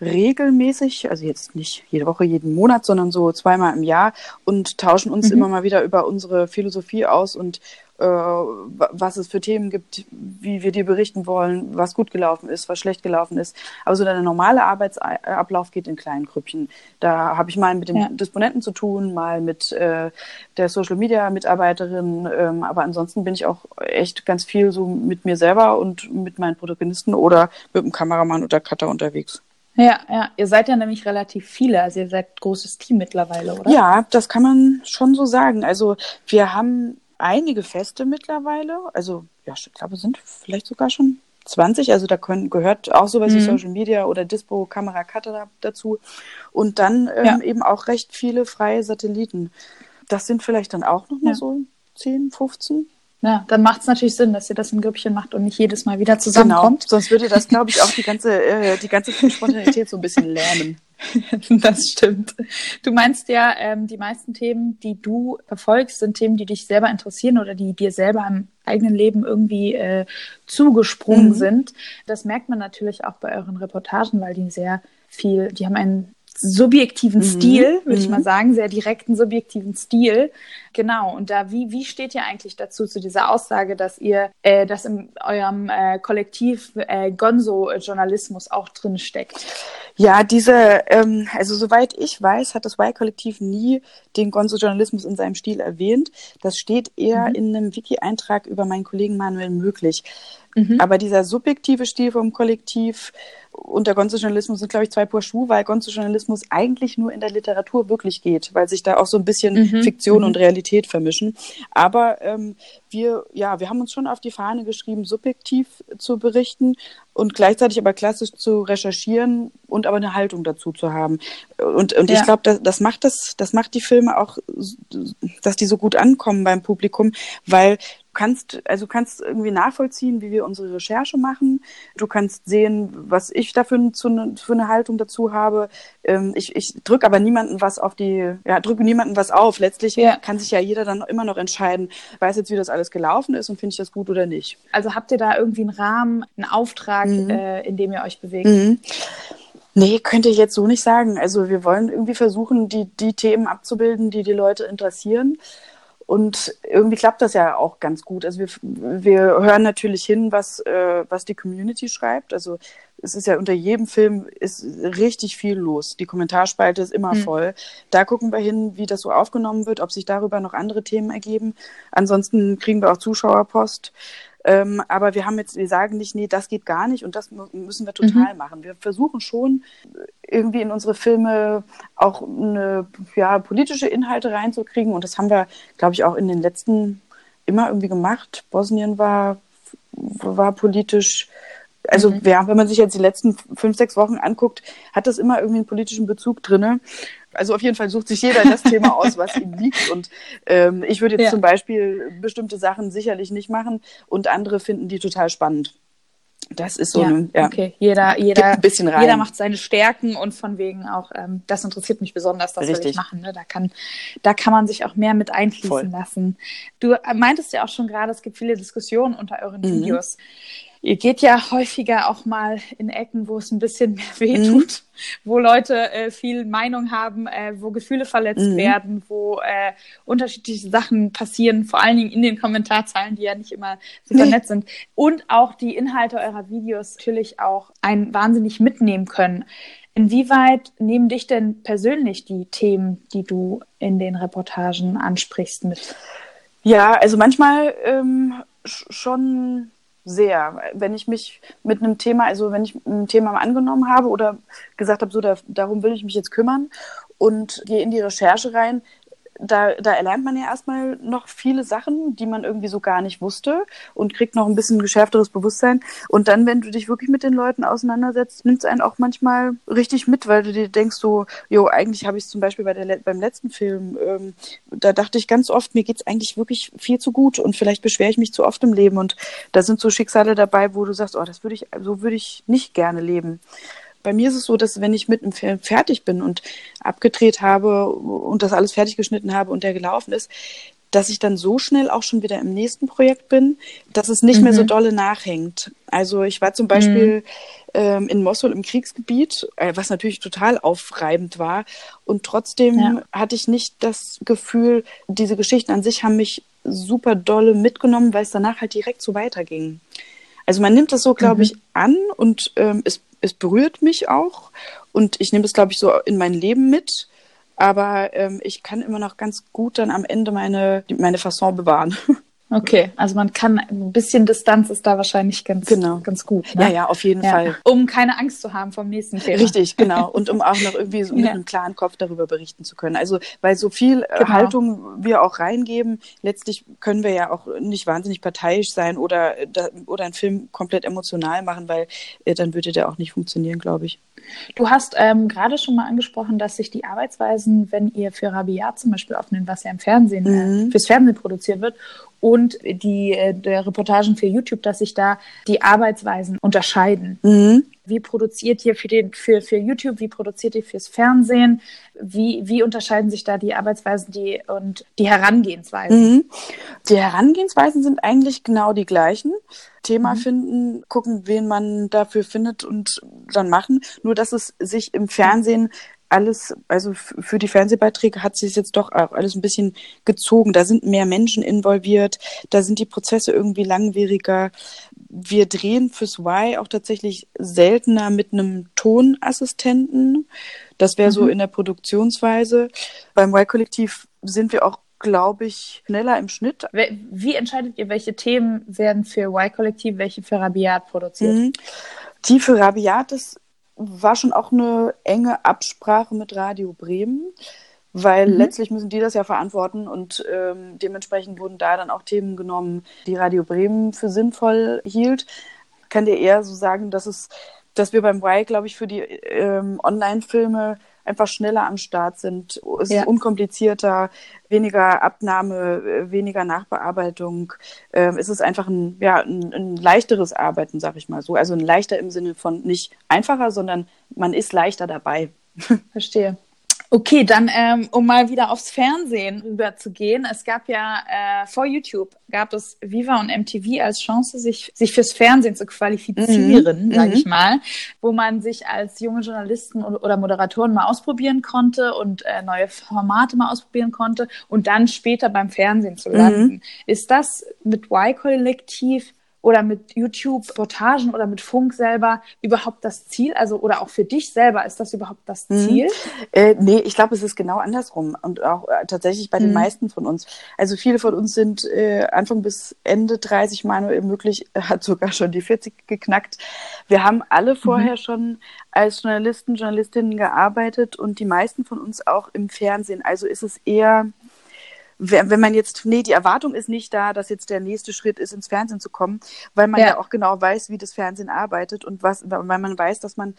regelmäßig, also jetzt nicht jede Woche, jeden Monat, sondern so zweimal im Jahr und tauschen uns mhm. immer mal wieder über unsere Philosophie aus und äh, was es für Themen gibt, wie wir dir berichten wollen, was gut gelaufen ist, was schlecht gelaufen ist. Aber so der normale Arbeitsablauf geht in kleinen Grüppchen. Da habe ich mal mit dem ja. Disponenten zu tun, mal mit äh, der Social Media Mitarbeiterin, ähm, aber ansonsten bin ich auch echt ganz viel so mit mir selber und mit meinen Protagonisten oder mit dem Kameramann oder Cutter unterwegs. Ja, ja, ihr seid ja nämlich relativ viele, also ihr seid großes Team mittlerweile, oder? Ja, das kann man schon so sagen. Also wir haben einige Feste mittlerweile, also ja, ich glaube, es sind vielleicht sogar schon 20, also da können, gehört auch sowas mhm. wie Social Media oder Dispo, Kamera, Cutter dazu und dann ähm, ja. eben auch recht viele freie Satelliten. Das sind vielleicht dann auch noch mal ja. so 10, 15. Ja, dann macht es natürlich Sinn, dass ihr das in Grüppchen macht und nicht jedes Mal wieder zusammenkommt. Genau, sonst würde das, glaube ich, auch die ganze, äh, die ganze Spontanität so ein bisschen lernen. Das stimmt. Du meinst ja, ähm, die meisten Themen, die du verfolgst, sind Themen, die dich selber interessieren oder die dir selber im eigenen Leben irgendwie äh, zugesprungen mhm. sind. Das merkt man natürlich auch bei euren Reportagen, weil die sehr viel, die haben einen subjektiven mhm. Stil, würde mhm. ich mal sagen, sehr direkten subjektiven Stil. Genau, und da, wie, wie steht ihr eigentlich dazu, zu dieser Aussage, dass ihr, äh, dass in eurem äh, Kollektiv äh, Gonzo-Journalismus auch drin steckt? Ja, diese, ähm, also soweit ich weiß, hat das Y-Kollektiv nie den Gonzo-Journalismus in seinem Stil erwähnt. Das steht eher mhm. in einem Wiki-Eintrag über meinen Kollegen Manuel Möglich. Mhm. Aber dieser subjektive Stil vom Kollektiv und der Gonzo-Journalismus sind, glaube ich, zwei Paar Schuhe, weil Gonzo-Journalismus eigentlich nur in der Literatur wirklich geht, weil sich da auch so ein bisschen mhm. Fiktion mhm. und Realität vermischen. Aber ähm, wir, ja, wir haben uns schon auf die Fahne geschrieben, subjektiv zu berichten und gleichzeitig aber klassisch zu recherchieren und aber eine Haltung dazu zu haben. Und, und ja. ich glaube, das, das macht das, das macht die Filme auch, dass die so gut ankommen beim Publikum, weil kannst, also kannst irgendwie nachvollziehen, wie wir unsere Recherche machen. Du kannst sehen, was ich dafür zu, ne, für eine Haltung dazu habe. Ähm, ich ich drücke aber niemanden was auf die, ja, drücke niemanden was auf. Letztlich ja. kann sich ja jeder dann immer noch entscheiden, weiß jetzt, wie das alles gelaufen ist und finde ich das gut oder nicht. Also habt ihr da irgendwie einen Rahmen, einen Auftrag, mhm. äh, in dem ihr euch bewegt? Mhm. Nee, könnte ich jetzt so nicht sagen. Also wir wollen irgendwie versuchen, die, die Themen abzubilden, die die Leute interessieren. Und irgendwie klappt das ja auch ganz gut. Also wir, wir hören natürlich hin, was, äh, was die Community schreibt. Also es ist ja unter jedem Film ist richtig viel los. Die Kommentarspalte ist immer mhm. voll. Da gucken wir hin, wie das so aufgenommen wird, ob sich darüber noch andere Themen ergeben. Ansonsten kriegen wir auch Zuschauerpost. Ähm, aber wir haben jetzt, wir sagen nicht, nee, das geht gar nicht und das müssen wir total mhm. machen. Wir versuchen schon irgendwie in unsere Filme auch eine, ja, politische Inhalte reinzukriegen und das haben wir, glaube ich, auch in den letzten immer irgendwie gemacht. Bosnien war, war politisch also mhm. ja, wenn man sich jetzt die letzten fünf, sechs Wochen anguckt, hat das immer irgendwie einen politischen Bezug drinne. Also auf jeden Fall sucht sich jeder das Thema aus, was ihm liegt. Und ähm, ich würde jetzt ja. zum Beispiel bestimmte Sachen sicherlich nicht machen und andere finden die total spannend. Das ist so ja, ein, ja. Okay, jeder, jeder, ein bisschen rein. jeder macht seine Stärken und von wegen auch, ähm, das interessiert mich besonders, das Richtig. will ich machen. Ne? Da kann, da kann man sich auch mehr mit einfließen Voll. lassen. Du meintest ja auch schon gerade, es gibt viele Diskussionen unter euren mhm. Videos. Ihr geht ja häufiger auch mal in Ecken, wo es ein bisschen mehr wehtut, mhm. wo Leute äh, viel Meinung haben, äh, wo Gefühle verletzt mhm. werden, wo äh, unterschiedliche Sachen passieren, vor allen Dingen in den Kommentarzeilen, die ja nicht immer super nett sind. Und auch die Inhalte eurer Videos natürlich auch ein wahnsinnig mitnehmen können. Inwieweit nehmen dich denn persönlich die Themen, die du in den Reportagen ansprichst, mit? Ja, also manchmal ähm, schon sehr. Wenn ich mich mit einem Thema, also wenn ich ein Thema angenommen habe oder gesagt habe, so da, darum will ich mich jetzt kümmern und gehe in die Recherche rein, da, da erlernt man ja erstmal noch viele Sachen, die man irgendwie so gar nicht wusste und kriegt noch ein bisschen geschärfteres Bewusstsein. Und dann, wenn du dich wirklich mit den Leuten auseinandersetzt, nimmt es einen auch manchmal richtig mit, weil du dir denkst so, jo, eigentlich habe ich zum Beispiel bei der, beim letzten Film, ähm, da dachte ich ganz oft, mir geht's eigentlich wirklich viel zu gut und vielleicht beschwere ich mich zu oft im Leben und da sind so Schicksale dabei, wo du sagst, oh, das würde ich, so würde ich nicht gerne leben bei mir ist es so, dass wenn ich mit einem Film fertig bin und abgedreht habe und das alles fertig geschnitten habe und der gelaufen ist, dass ich dann so schnell auch schon wieder im nächsten Projekt bin, dass es nicht mhm. mehr so mhm. dolle nachhängt. Also ich war zum Beispiel mhm. ähm, in Mosul im Kriegsgebiet, äh, was natürlich total aufreibend war. Und trotzdem ja. hatte ich nicht das Gefühl, diese Geschichten an sich haben mich super dolle mitgenommen, weil es danach halt direkt so weiterging. Also man nimmt das so, glaube mhm. ich, an und ähm, es es berührt mich auch und ich nehme es, glaube ich, so in mein Leben mit. Aber ähm, ich kann immer noch ganz gut dann am Ende meine, meine Fasson bewahren. Okay, also man kann ein bisschen Distanz ist da wahrscheinlich ganz, genau. ganz gut. Ne? Ja, ja, auf jeden ja. Fall. Um keine Angst zu haben vom nächsten Thema. Richtig, genau. Und um auch noch irgendwie so mit ja. einem klaren Kopf darüber berichten zu können. Also, weil so viel äh, genau. Haltung wir auch reingeben, letztlich können wir ja auch nicht wahnsinnig parteiisch sein oder, oder einen Film komplett emotional machen, weil äh, dann würde der auch nicht funktionieren, glaube ich. Du hast ähm, gerade schon mal angesprochen, dass sich die Arbeitsweisen, wenn ihr für Rabiat zum Beispiel aufnimmt, was ja im Fernsehen, äh, mhm. äh, fürs Fernsehen produziert wird, und die äh, der Reportagen für YouTube, dass sich da die Arbeitsweisen unterscheiden. Mhm. Wie produziert ihr für, den, für, für YouTube, wie produziert ihr fürs Fernsehen? Wie, wie unterscheiden sich da die Arbeitsweisen die, und die Herangehensweisen? Mhm. Die Herangehensweisen sind eigentlich genau die gleichen. Thema mhm. finden, gucken, wen man dafür findet und dann machen. Nur, dass es sich im Fernsehen alles, also für die Fernsehbeiträge hat sich jetzt doch auch alles ein bisschen gezogen. Da sind mehr Menschen involviert, da sind die Prozesse irgendwie langwieriger. Wir drehen fürs Y auch tatsächlich seltener mit einem Tonassistenten. Das wäre mhm. so in der Produktionsweise. Beim Y-Kollektiv sind wir auch glaube ich, schneller im Schnitt. Wie entscheidet ihr, welche Themen werden für Y-Kollektiv, welche für Rabiat produziert? Mhm. Die für Rabiat ist war schon auch eine enge Absprache mit Radio Bremen, weil mhm. letztlich müssen die das ja verantworten und ähm, dementsprechend wurden da dann auch Themen genommen, die Radio Bremen für sinnvoll hielt. Kann dir eher so sagen, dass es, dass wir beim Y, glaube ich, für die ähm, Online-Filme einfach schneller am Start sind. Es ja. ist unkomplizierter, weniger Abnahme, weniger Nachbearbeitung. Ähm, es ist einfach ein, ja, ein, ein leichteres Arbeiten, sag ich mal so. Also ein leichter im Sinne von nicht einfacher, sondern man ist leichter dabei. Verstehe. Okay, dann ähm, um mal wieder aufs Fernsehen rüberzugehen. Es gab ja äh, vor YouTube gab es Viva und MTV als Chance, sich sich fürs Fernsehen zu qualifizieren, mhm. sage ich mhm. mal, wo man sich als junge Journalisten oder Moderatoren mal ausprobieren konnte und äh, neue Formate mal ausprobieren konnte und dann später beim Fernsehen zu landen. Mhm. Ist das mit Y-Kollektiv oder mit YouTube-Reportagen oder mit Funk selber überhaupt das Ziel? Also, oder auch für dich selber, ist das überhaupt das mhm. Ziel? Mhm. Äh, nee, ich glaube, es ist genau andersrum und auch äh, tatsächlich bei mhm. den meisten von uns. Also viele von uns sind äh, Anfang bis Ende 30, Manuel möglich, hat sogar schon die 40 geknackt. Wir haben alle vorher mhm. schon als Journalisten, Journalistinnen gearbeitet und die meisten von uns auch im Fernsehen. Also ist es eher wenn man jetzt, nee, die Erwartung ist nicht da, dass jetzt der nächste Schritt ist, ins Fernsehen zu kommen, weil man ja, ja auch genau weiß, wie das Fernsehen arbeitet und was, weil man weiß, dass man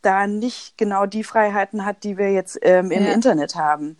da nicht genau die Freiheiten hat, die wir jetzt ähm, im ja. Internet haben.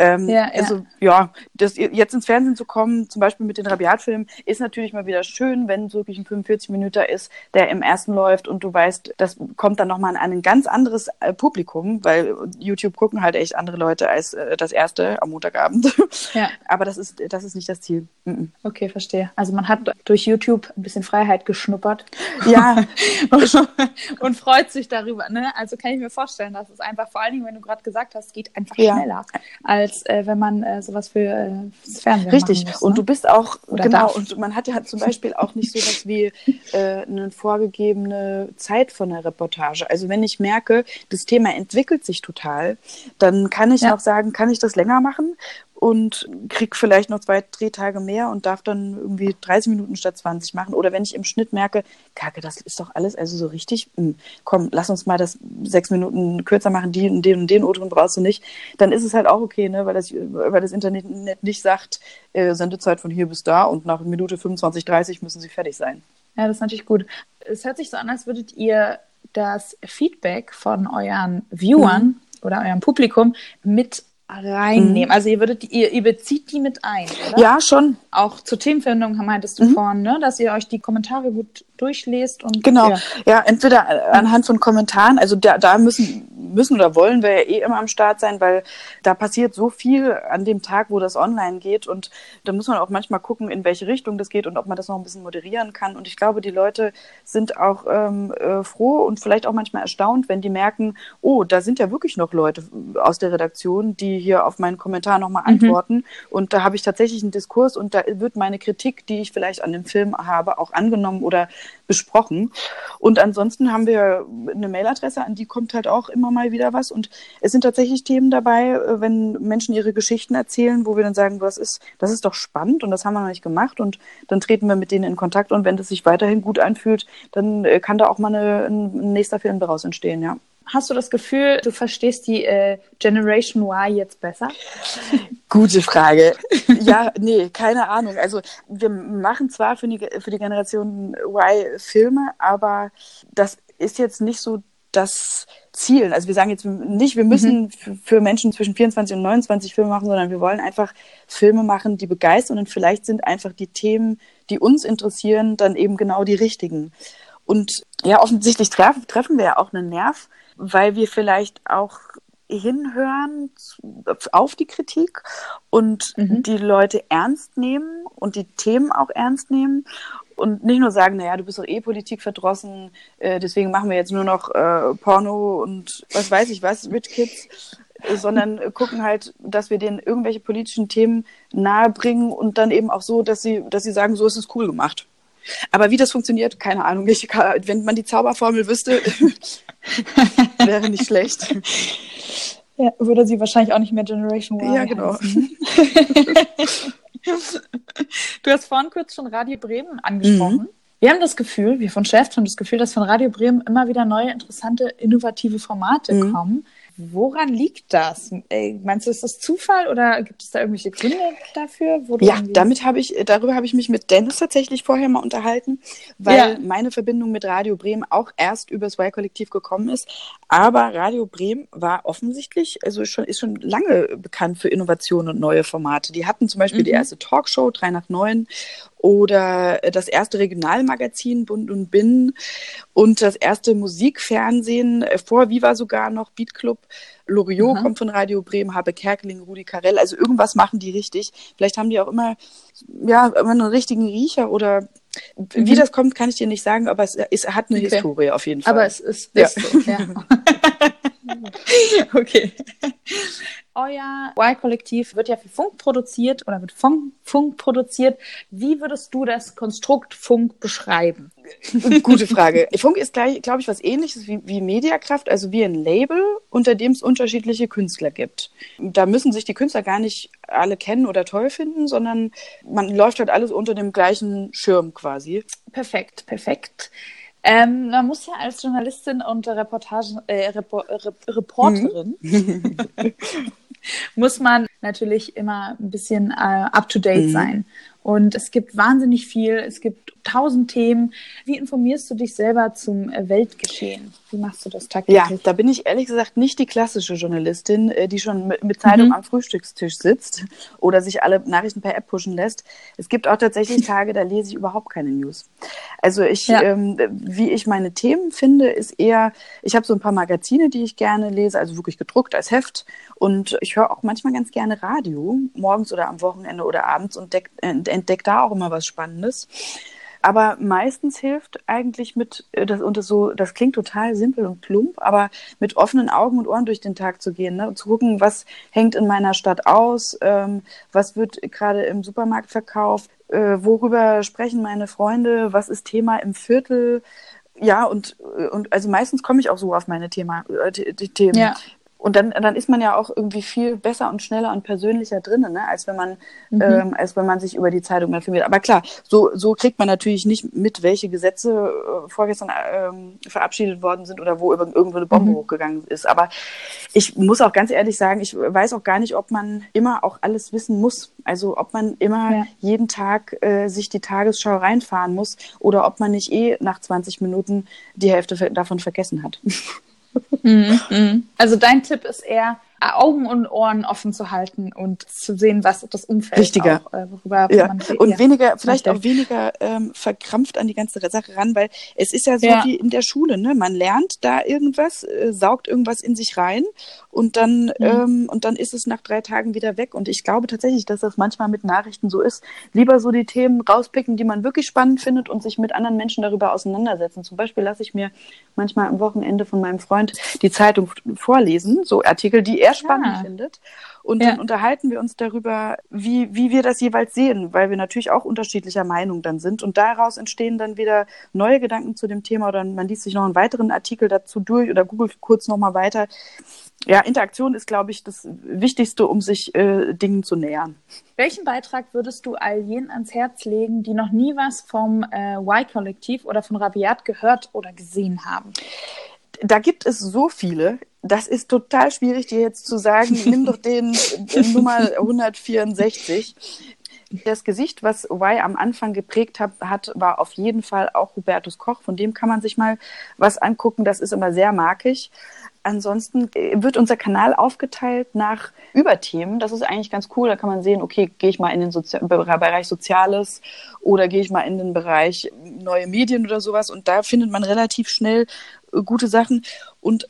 Ähm, ja, ja. Also ja, das jetzt ins Fernsehen zu kommen, zum Beispiel mit den Rabiat-Filmen, ist natürlich mal wieder schön, wenn es wirklich ein 45 Minuten ist, der im ersten läuft und du weißt, das kommt dann nochmal an ein ganz anderes äh, Publikum, weil YouTube gucken halt echt andere Leute als äh, das erste am Montagabend. Ja. Aber das ist, das ist nicht das Ziel. Mhm. Okay, verstehe. Also man hat durch YouTube ein bisschen Freiheit geschnuppert. Ja. und freut sich darüber. Ne? Also kann ich mir vorstellen, dass es einfach, vor allen Dingen, wenn du gerade gesagt hast, geht einfach schneller als äh, wenn man äh, sowas für äh, das Fernsehen Richtig. Muss, ne? Und du bist auch, Oder genau, darf. und man hat ja zum Beispiel auch nicht so was wie äh, eine vorgegebene Zeit von der Reportage. Also wenn ich merke, das Thema entwickelt sich total, dann kann ich ja. auch sagen, kann ich das länger machen und krieg vielleicht noch zwei Drehtage mehr und darf dann irgendwie 30 Minuten statt 20 machen. Oder wenn ich im Schnitt merke, Kacke, das ist doch alles also so richtig, hm, komm, lass uns mal das sechs Minuten kürzer machen, die und den und den O-Ton brauchst du nicht, dann ist es halt auch okay, ne, weil das, weil das Internet nicht sagt, äh, Sendezeit von hier bis da und nach Minute 25, 30 müssen sie fertig sein. Ja, das ist natürlich gut. Es hört sich so an, als würdet ihr das Feedback von euren Viewern mhm. oder eurem Publikum mit reinnehmen. Mhm. Also ihr würdet, ihr, ihr bezieht die mit ein, oder? Ja, schon. Auch zur Themenfindung meintest du mhm. vorhin, ne? dass ihr euch die Kommentare gut durchlest und genau. Ja, ja entweder anhand von Kommentaren, also da, da müssen müssen oder wollen wir ja eh immer am Start sein, weil da passiert so viel an dem Tag, wo das online geht und da muss man auch manchmal gucken, in welche Richtung das geht und ob man das noch ein bisschen moderieren kann. Und ich glaube, die Leute sind auch ähm, äh, froh und vielleicht auch manchmal erstaunt, wenn die merken, oh, da sind ja wirklich noch Leute aus der Redaktion, die hier auf meinen Kommentar nochmal mhm. antworten. Und da habe ich tatsächlich einen Diskurs und da wird meine Kritik, die ich vielleicht an dem Film habe, auch angenommen oder besprochen. Und ansonsten haben wir eine Mailadresse, an die kommt halt auch immer mal wieder was. Und es sind tatsächlich Themen dabei, äh, wenn Menschen ihre Geschichten erzählen, wo wir dann sagen, das ist, das ist doch spannend und das haben wir noch nicht gemacht. Und dann treten wir mit denen in Kontakt und wenn das sich weiterhin gut anfühlt, dann äh, kann da auch mal eine, ein nächster Film daraus entstehen, ja. Hast du das Gefühl, du verstehst die äh, Generation Y jetzt besser? Gute Frage. Ja, nee, keine Ahnung. Also wir machen zwar für die, für die Generation Y Filme, aber das ist jetzt nicht so das Ziel. Also wir sagen jetzt nicht, wir müssen mhm. für Menschen zwischen 24 und 29 Filme machen, sondern wir wollen einfach Filme machen, die begeistern und vielleicht sind einfach die Themen, die uns interessieren, dann eben genau die richtigen. Und ja, offensichtlich treff, treffen wir ja auch einen Nerv weil wir vielleicht auch hinhören auf die Kritik und mhm. die Leute ernst nehmen und die Themen auch ernst nehmen und nicht nur sagen, naja, du bist doch eh Politik verdrossen, äh, deswegen machen wir jetzt nur noch äh, Porno und was weiß ich was mit Kids, äh, sondern gucken halt, dass wir denen irgendwelche politischen Themen nahebringen und dann eben auch so, dass sie, dass sie sagen, so ist es cool gemacht. Aber wie das funktioniert, keine Ahnung. Ich, wenn man die Zauberformel wüsste, wäre nicht schlecht. Ja, würde sie wahrscheinlich auch nicht mehr Generation Y. Ja, genau. du hast vorhin kurz schon Radio Bremen angesprochen. Mhm. Wir haben das Gefühl, wir von Chef haben das Gefühl, dass von Radio Bremen immer wieder neue, interessante, innovative Formate mhm. kommen. Woran liegt das? Meinst du, ist das Zufall oder gibt es da irgendwelche Gründe dafür? ja, damit habe ich, darüber habe ich mich mit Dennis tatsächlich vorher mal unterhalten, weil ja. meine Verbindung mit Radio Bremen auch erst über das Y-Kollektiv gekommen ist. Aber Radio Bremen war offensichtlich, also schon, ist schon lange bekannt für Innovationen und neue Formate. Die hatten zum Beispiel mhm. die erste Talkshow, 3 nach 9 oder das erste Regionalmagazin Bund und Binnen und das erste Musikfernsehen äh, vor Viva sogar noch Beat Club. Loriot mhm. kommt von Radio Bremen, Habe Kerkeling, Rudi Carell. Also irgendwas machen die richtig. Vielleicht haben die auch immer, ja, immer einen richtigen Riecher oder mhm. wie das kommt, kann ich dir nicht sagen, aber es, es hat eine okay. Historie auf jeden Fall. Aber es ist, ja. so, ja. okay euer Y-Kollektiv wird ja für Funk produziert oder wird von Funk produziert. Wie würdest du das Konstrukt Funk beschreiben? Gute Frage. Funk ist, glaube ich, was ähnliches wie, wie Mediakraft, also wie ein Label, unter dem es unterschiedliche Künstler gibt. Da müssen sich die Künstler gar nicht alle kennen oder toll finden, sondern man läuft halt alles unter dem gleichen Schirm quasi. Perfekt, perfekt. Ähm, man muss ja als Journalistin und Reportage, äh, Repo, Rep Reporterin mhm. muss man natürlich immer ein bisschen äh, up-to-date mhm. sein. Und es gibt wahnsinnig viel, es gibt tausend Themen. Wie informierst du dich selber zum äh, Weltgeschehen? Wie machst du das tagtäglich? Ja, da bin ich ehrlich gesagt nicht die klassische Journalistin, äh, die schon mit Zeitung mhm. am Frühstückstisch sitzt oder sich alle Nachrichten per App pushen lässt. Es gibt auch tatsächlich Tage, da lese ich überhaupt keine News. Also ich, ja. ähm, wie ich meine Themen finde, ist eher, ich habe so ein paar Magazine, die ich gerne lese, also wirklich gedruckt als Heft. Und ich höre auch manchmal ganz gerne Radio, morgens oder am Wochenende oder abends und entdecke da auch immer was Spannendes. Aber meistens hilft eigentlich mit, äh, das, und das so, das klingt total simpel und plump, aber mit offenen Augen und Ohren durch den Tag zu gehen, ne? und zu gucken, was hängt in meiner Stadt aus, ähm, was wird gerade im Supermarkt verkauft, äh, worüber sprechen meine Freunde, was ist Thema im Viertel, ja, und, äh, und also meistens komme ich auch so auf meine Thema, äh, Themen. Ja. Und dann, dann ist man ja auch irgendwie viel besser und schneller und persönlicher drinnen, ne? als wenn man, mhm. ähm, als wenn man sich über die Zeitung informiert. Aber klar, so, so kriegt man natürlich nicht mit, welche Gesetze äh, vorgestern ähm, verabschiedet worden sind oder wo irgendwo eine Bombe mhm. hochgegangen ist. Aber ich muss auch ganz ehrlich sagen, ich weiß auch gar nicht, ob man immer auch alles wissen muss. Also ob man immer ja. jeden Tag äh, sich die Tagesschau reinfahren muss oder ob man nicht eh nach 20 Minuten die Hälfte davon vergessen hat. Mhm, mhm. Also dein Tipp ist eher, Augen und Ohren offen zu halten und zu sehen, was das Umfeld Richtiger. Auch, äh, worüber ja. man und ja, weniger, vielleicht auch weniger ähm, verkrampft an die ganze Sache ran, weil es ist ja so ja. wie in der Schule, ne? Man lernt da irgendwas, äh, saugt irgendwas in sich rein und dann mhm. ähm, und dann ist es nach drei Tagen wieder weg. Und ich glaube tatsächlich, dass das manchmal mit Nachrichten so ist. Lieber so die Themen rauspicken, die man wirklich spannend findet und sich mit anderen Menschen darüber auseinandersetzen. Zum Beispiel lasse ich mir manchmal am Wochenende von meinem Freund die Zeitung vorlesen, so Artikel, die er sehr spannend ja. findet. Und ja. dann unterhalten wir uns darüber, wie, wie wir das jeweils sehen, weil wir natürlich auch unterschiedlicher Meinung dann sind. Und daraus entstehen dann wieder neue Gedanken zu dem Thema oder man liest sich noch einen weiteren Artikel dazu durch oder googelt kurz nochmal weiter. Ja, Interaktion ist, glaube ich, das Wichtigste, um sich äh, Dingen zu nähern. Welchen Beitrag würdest du all jenen ans Herz legen, die noch nie was vom äh, Y-Kollektiv oder von Rabiat gehört oder gesehen haben? Da gibt es so viele. Das ist total schwierig, dir jetzt zu sagen, nimm doch den, den Nummer 164. Das Gesicht, was Y am Anfang geprägt hat, hat, war auf jeden Fall auch Hubertus Koch. Von dem kann man sich mal was angucken. Das ist immer sehr markig. Ansonsten äh, wird unser Kanal aufgeteilt nach Überthemen. Das ist eigentlich ganz cool. Da kann man sehen, okay, gehe ich mal in den Sozi Bereich Soziales oder gehe ich mal in den Bereich neue Medien oder sowas. Und da findet man relativ schnell äh, gute Sachen. Und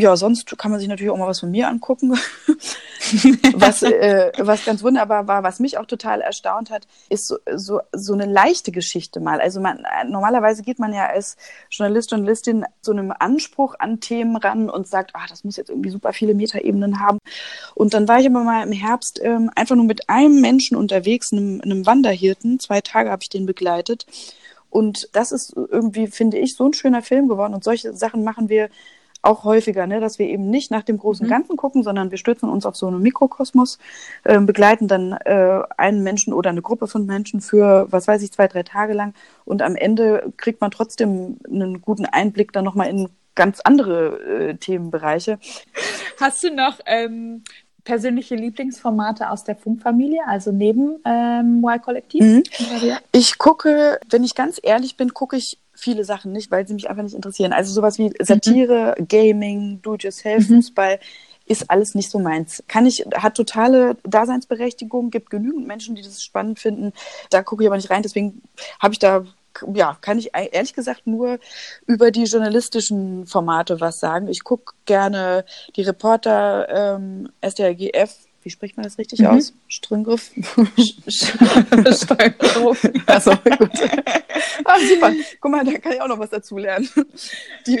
ja, sonst kann man sich natürlich auch mal was von mir angucken. was, äh, was ganz wunderbar war, was mich auch total erstaunt hat, ist so, so, so eine leichte Geschichte mal. Also man, normalerweise geht man ja als Journalist, Journalistin so einem Anspruch an Themen ran und sagt, ah, das muss jetzt irgendwie super viele Metaebenen haben. Und dann war ich aber mal im Herbst ähm, einfach nur mit einem Menschen unterwegs, einem, einem Wanderhirten. Zwei Tage habe ich den begleitet. Und das ist irgendwie, finde ich, so ein schöner Film geworden. Und solche Sachen machen wir auch häufiger, ne, dass wir eben nicht nach dem großen mhm. Ganzen gucken, sondern wir stützen uns auf so einen Mikrokosmos, äh, begleiten dann äh, einen Menschen oder eine Gruppe von Menschen für, was weiß ich, zwei, drei Tage lang und am Ende kriegt man trotzdem einen guten Einblick dann nochmal in ganz andere äh, Themenbereiche. Hast du noch ähm, persönliche Lieblingsformate aus der Funkfamilie, also neben ähm, Y-Kollektiv? Mhm. Ich gucke, wenn ich ganz ehrlich bin, gucke ich viele Sachen nicht, weil sie mich einfach nicht interessieren. Also sowas wie Satire, mhm. Gaming, Do-it-yourself, mhm. Fußball ist alles nicht so meins. Kann ich, hat totale Daseinsberechtigung, gibt genügend Menschen, die das spannend finden. Da gucke ich aber nicht rein. Deswegen habe ich da, ja, kann ich ehrlich gesagt nur über die journalistischen Formate was sagen. Ich gucke gerne die Reporter ähm, SDRGF, wie spricht man das richtig mhm. aus? Ströngriff? Ströngriff. Also, gut. Ah, super. Guck mal, da kann ich auch noch was dazu lernen. Die,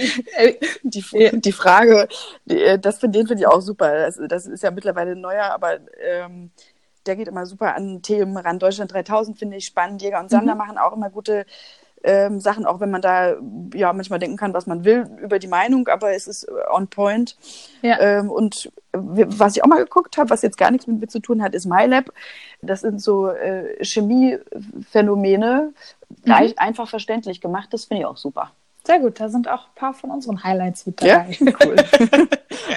die, die Frage, die, das den finde ich auch super. Das, das, ist ja mittlerweile neuer, aber ähm, der geht immer super an Themen ran. Deutschland 3000 finde ich spannend. Jäger und Sander mhm. machen auch immer gute ähm, Sachen, auch wenn man da ja manchmal denken kann, was man will über die Meinung, aber es ist on point. Ja. Ähm, und was ich auch mal geguckt habe, was jetzt gar nichts mit mir zu tun hat, ist MyLab. Das sind so äh, Chemiephänomene, mhm. einfach verständlich gemacht. Das finde ich auch super. Sehr gut, da sind auch ein paar von unseren Highlights mit dabei. Ja, cool.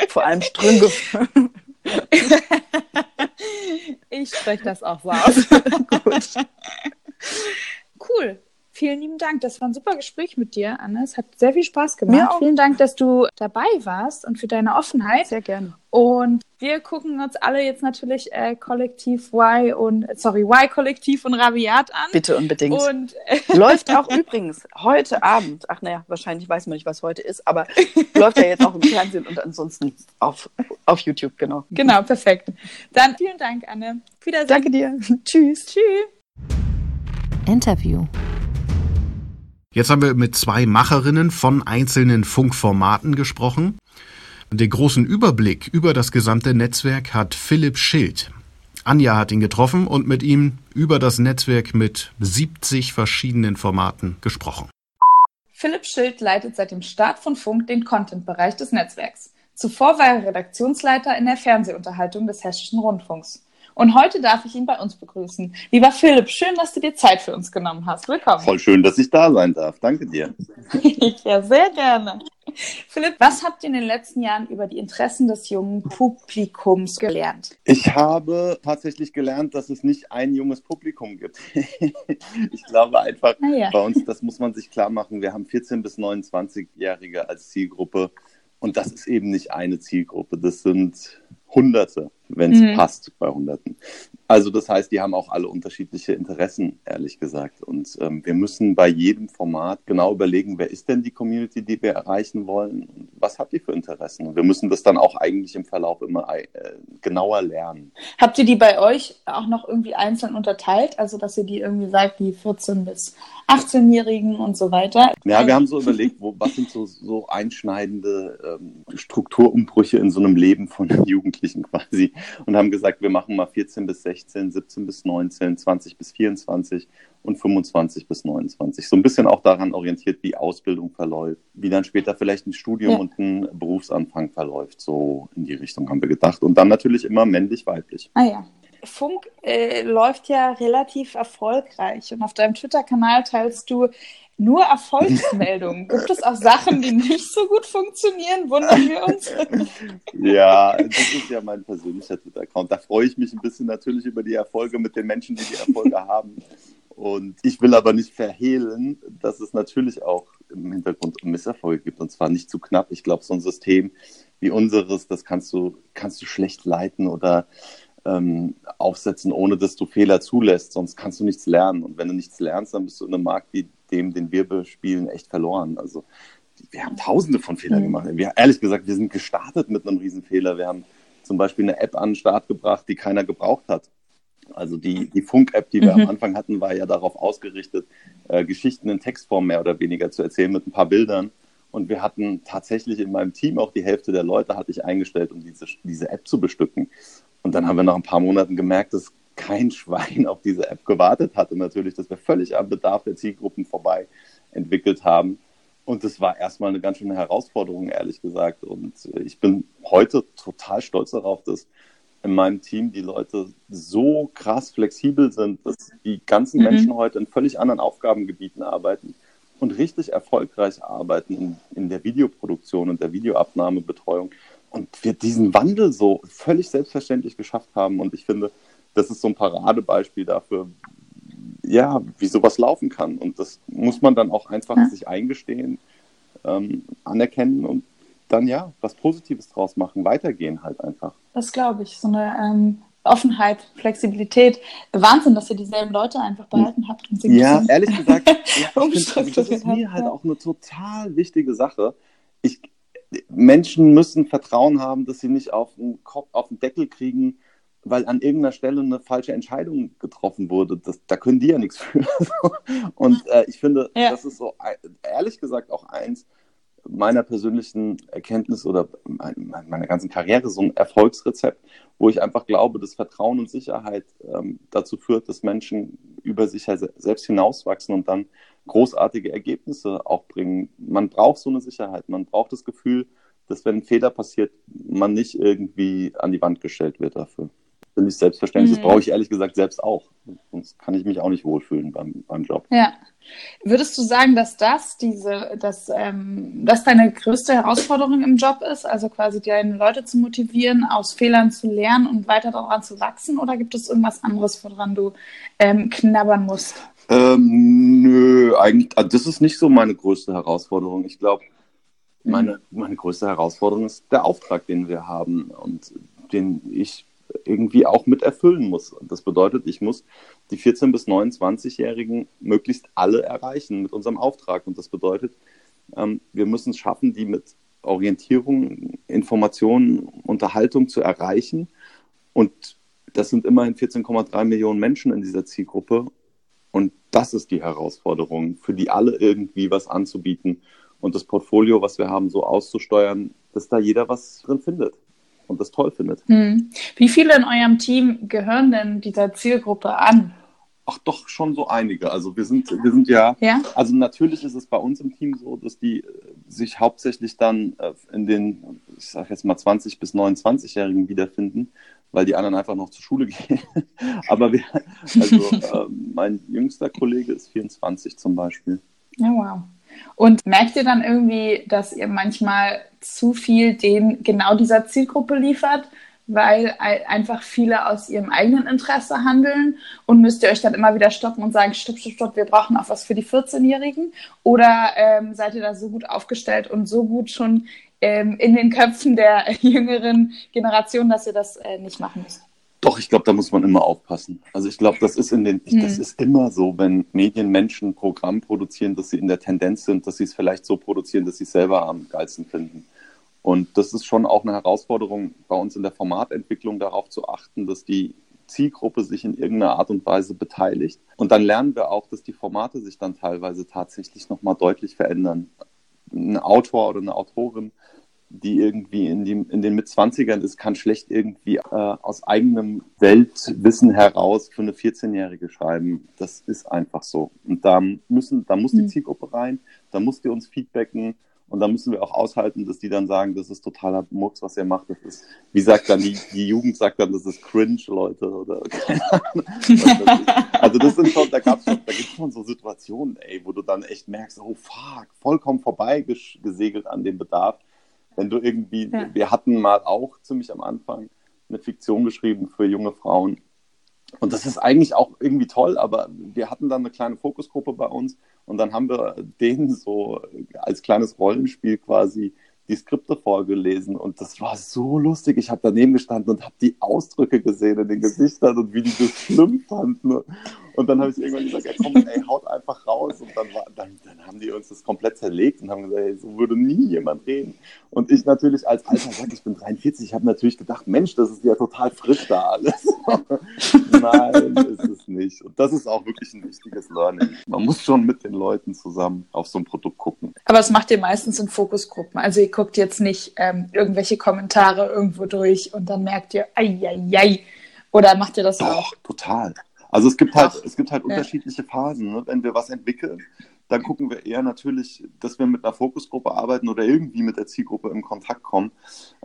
Vor allem Strünge. ich spreche das auch so aus. gut. Cool vielen lieben Dank. Das war ein super Gespräch mit dir, Anne. Es hat sehr viel Spaß gemacht. Vielen Dank, dass du dabei warst und für deine Offenheit. Sehr gerne. Und wir gucken uns alle jetzt natürlich äh, Kollektiv Y und sorry Y Kollektiv und Rabiat an. Bitte unbedingt. Und läuft auch übrigens heute Abend. Ach naja, wahrscheinlich weiß man nicht, was heute ist, aber läuft ja jetzt auch im Fernsehen und ansonsten auf, auf YouTube genau. Genau, perfekt. Dann vielen Dank, Anne. Wiedersehen. Danke dir. Tschüss. Tschüss. Interview. Jetzt haben wir mit zwei Macherinnen von einzelnen Funkformaten gesprochen. Den großen Überblick über das gesamte Netzwerk hat Philipp Schild. Anja hat ihn getroffen und mit ihm über das Netzwerk mit 70 verschiedenen Formaten gesprochen. Philipp Schild leitet seit dem Start von Funk den Content-Bereich des Netzwerks. Zuvor war er Redaktionsleiter in der Fernsehunterhaltung des Hessischen Rundfunks. Und heute darf ich ihn bei uns begrüßen. Lieber Philipp, schön, dass du dir Zeit für uns genommen hast. Willkommen. Voll schön, dass ich da sein darf. Danke dir. ja, sehr gerne. Philipp, was habt ihr in den letzten Jahren über die Interessen des jungen Publikums gelernt? Ich habe tatsächlich gelernt, dass es nicht ein junges Publikum gibt. ich glaube einfach, ja. bei uns, das muss man sich klar machen, wir haben 14- bis 29-Jährige als Zielgruppe und das ist eben nicht eine Zielgruppe, das sind Hunderte wenn es mhm. passt bei Hunderten. Also das heißt, die haben auch alle unterschiedliche Interessen, ehrlich gesagt. Und ähm, wir müssen bei jedem Format genau überlegen, wer ist denn die Community, die wir erreichen wollen und was hat die für Interessen. Und wir müssen das dann auch eigentlich im Verlauf immer äh, genauer lernen. Habt ihr die bei euch auch noch irgendwie einzeln unterteilt? Also dass ihr die irgendwie sagt, die 14 bis 18-Jährigen und so weiter? Ja, wir haben so überlegt, wo, was sind so, so einschneidende ähm, Strukturumbrüche in so einem Leben von Jugendlichen quasi und haben gesagt, wir machen mal 14 bis 16, 17 bis 19, 20 bis 24 und 25 bis 29. So ein bisschen auch daran orientiert, wie Ausbildung verläuft, wie dann später vielleicht ein Studium ja. und ein Berufsanfang verläuft. So in die Richtung haben wir gedacht. Und dann natürlich immer männlich-weiblich. Ah ja. Funk äh, läuft ja relativ erfolgreich und auf deinem Twitter-Kanal teilst du nur Erfolgsmeldungen. Gibt es auch Sachen, die nicht so gut funktionieren? Wundern wir uns? ja, das ist ja mein persönlicher Twitter-Account. Da freue ich mich ein bisschen natürlich über die Erfolge mit den Menschen, die die Erfolge haben. Und ich will aber nicht verhehlen, dass es natürlich auch im Hintergrund Misserfolge gibt. Und zwar nicht zu knapp. Ich glaube, so ein System wie unseres, das kannst du, kannst du schlecht leiten oder ähm, aufsetzen, ohne dass du Fehler zulässt. Sonst kannst du nichts lernen. Und wenn du nichts lernst, dann bist du in einem Markt wie dem, den wir bespielen, echt verloren. Also wir haben tausende von Fehlern mhm. gemacht. Wir, ehrlich gesagt, wir sind gestartet mit einem Riesenfehler. Wir haben zum Beispiel eine App an den Start gebracht, die keiner gebraucht hat. Also die, die Funk-App, die wir mhm. am Anfang hatten, war ja darauf ausgerichtet, äh, Geschichten in Textform mehr oder weniger zu erzählen mit ein paar Bildern. Und wir hatten tatsächlich in meinem Team auch die Hälfte der Leute hatte ich eingestellt, um diese, diese App zu bestücken. Und dann haben wir nach ein paar Monaten gemerkt, dass kein Schwein auf diese App gewartet hatte. Natürlich, dass wir völlig am Bedarf der Zielgruppen vorbei entwickelt haben. Und das war erstmal eine ganz schöne Herausforderung, ehrlich gesagt. Und ich bin heute total stolz darauf, dass in meinem Team die Leute so krass flexibel sind, dass die ganzen mhm. Menschen heute in völlig anderen Aufgabengebieten arbeiten und richtig erfolgreich arbeiten in, in der Videoproduktion und der Videoabnahmebetreuung. Und wir diesen Wandel so völlig selbstverständlich geschafft haben. Und ich finde, das ist so ein Paradebeispiel dafür, ja, wie sowas laufen kann. Und das muss man dann auch einfach ja. sich eingestehen, ähm, anerkennen und dann ja was Positives draus machen, weitergehen halt einfach. Das glaube ich. So eine ähm, Offenheit, Flexibilität. Wahnsinn, dass ihr dieselben Leute einfach behalten habt. Und sie ja, ehrlich gesagt, ja, find, also das ist mir halt auch eine total wichtige Sache. Ich, Menschen müssen Vertrauen haben, dass sie nicht auf den, Kopf, auf den Deckel kriegen, weil an irgendeiner Stelle eine falsche Entscheidung getroffen wurde. Das, da können die ja nichts für. Und äh, ich finde, ja. das ist so, ehrlich gesagt, auch eins meiner persönlichen Erkenntnisse oder meiner ganzen Karriere so ein Erfolgsrezept, wo ich einfach glaube, dass Vertrauen und Sicherheit ähm, dazu führt, dass Menschen über sich selbst hinauswachsen und dann großartige Ergebnisse auch bringen. Man braucht so eine Sicherheit, man braucht das Gefühl, dass wenn ein Fehler passiert, man nicht irgendwie an die Wand gestellt wird dafür mich selbstverständlich. Mhm. Das brauche ich ehrlich gesagt selbst auch. Sonst kann ich mich auch nicht wohlfühlen beim, beim Job. Ja. Würdest du sagen, dass das diese, dass ähm, das deine größte Herausforderung im Job ist? Also quasi deine Leute zu motivieren, aus Fehlern zu lernen und weiter daran zu wachsen? Oder gibt es irgendwas anderes, woran du ähm, knabbern musst? Ähm, nö, eigentlich, also das ist nicht so meine größte Herausforderung. Ich glaube, meine, mhm. meine größte Herausforderung ist der Auftrag, den wir haben und den ich irgendwie auch mit erfüllen muss. Das bedeutet, ich muss die 14- bis 29-Jährigen möglichst alle erreichen mit unserem Auftrag. Und das bedeutet, ähm, wir müssen es schaffen, die mit Orientierung, Informationen, Unterhaltung zu erreichen. Und das sind immerhin 14,3 Millionen Menschen in dieser Zielgruppe. Und das ist die Herausforderung, für die alle irgendwie was anzubieten und das Portfolio, was wir haben, so auszusteuern, dass da jeder was drin findet und das toll findet. Hm. Wie viele in eurem Team gehören denn dieser Zielgruppe an? Ach doch, schon so einige. Also wir sind, wir sind ja, ja, also natürlich ist es bei uns im Team so, dass die äh, sich hauptsächlich dann äh, in den, ich sage jetzt mal 20 bis 29-Jährigen wiederfinden, weil die anderen einfach noch zur Schule gehen. Aber wir, also äh, mein jüngster Kollege ist 24 zum Beispiel. Ja, wow. Und merkt ihr dann irgendwie, dass ihr manchmal zu viel den genau dieser Zielgruppe liefert, weil einfach viele aus ihrem eigenen Interesse handeln und müsst ihr euch dann immer wieder stoppen und sagen, stopp, stopp, stopp, wir brauchen auch was für die 14-Jährigen? Oder ähm, seid ihr da so gut aufgestellt und so gut schon ähm, in den Köpfen der jüngeren Generation, dass ihr das äh, nicht machen müsst? Doch, ich glaube, da muss man immer aufpassen. Also ich glaube, das ist in den, hm. das ist immer so, wenn Medien Menschen Programm produzieren, dass sie in der Tendenz sind, dass sie es vielleicht so produzieren, dass sie es selber am geilsten finden. Und das ist schon auch eine Herausforderung bei uns in der Formatentwicklung, darauf zu achten, dass die Zielgruppe sich in irgendeiner Art und Weise beteiligt. Und dann lernen wir auch, dass die Formate sich dann teilweise tatsächlich nochmal deutlich verändern. Ein Autor oder eine Autorin die irgendwie in, die, in den Mitzwanzigern ist, kann schlecht irgendwie äh, aus eigenem Weltwissen heraus für eine 14-Jährige schreiben. Das ist einfach so. Und da müssen, da muss die mhm. Zielgruppe rein, da muss die uns feedbacken und da müssen wir auch aushalten, dass die dann sagen, das ist totaler Murks, was ihr macht. Das ist, wie sagt dann die, die Jugend sagt dann, das ist cringe, Leute. Oder also das sind schon, da gab's schon, da gibt es schon so Situationen, ey, wo du dann echt merkst, oh fuck, vollkommen vorbei gesegelt an dem Bedarf. Wenn du irgendwie, ja. wir hatten mal auch ziemlich am Anfang eine Fiktion geschrieben für junge Frauen. Und das ist eigentlich auch irgendwie toll, aber wir hatten dann eine kleine Fokusgruppe bei uns und dann haben wir denen so als kleines Rollenspiel quasi die Skripte vorgelesen und das war so lustig. Ich habe daneben gestanden und habe die Ausdrücke gesehen in den Gesichtern und wie die das schlimm fanden. Und dann habe ich irgendwann gesagt, ja komm, ey, haut einfach raus. Und dann, war, dann, dann haben die uns das komplett zerlegt und haben gesagt, ey, so würde nie jemand reden. Und ich natürlich als alter Sack, ich bin 43, ich habe natürlich gedacht, Mensch, das ist ja total frisch da alles. Nein, ist es nicht. Und das ist auch wirklich ein wichtiges Learning. Man muss schon mit den Leuten zusammen auf so ein Produkt gucken. Aber das macht ihr meistens in Fokusgruppen. Also ihr guckt jetzt nicht ähm, irgendwelche Kommentare irgendwo durch und dann merkt ihr, ei, ei, ei. Oder macht ihr das Doch, auch? total. Also es gibt halt, es gibt halt ja. unterschiedliche Phasen. Ne? Wenn wir was entwickeln, dann gucken wir eher natürlich, dass wir mit einer Fokusgruppe arbeiten oder irgendwie mit der Zielgruppe in Kontakt kommen.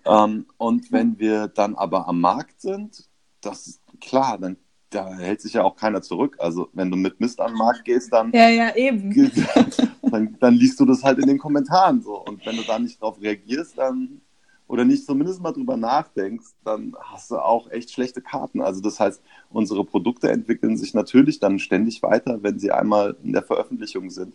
Ähm, und wenn wir dann aber am Markt sind, das ist klar, dann da hält sich ja auch keiner zurück. Also wenn du mit Mist an den Markt gehst, dann, ja, ja, dann, dann liest du das halt in den Kommentaren so. Und wenn du da nicht drauf reagierst, dann oder nicht zumindest mal drüber nachdenkst, dann hast du auch echt schlechte Karten. Also das heißt, unsere Produkte entwickeln sich natürlich dann ständig weiter, wenn sie einmal in der Veröffentlichung sind.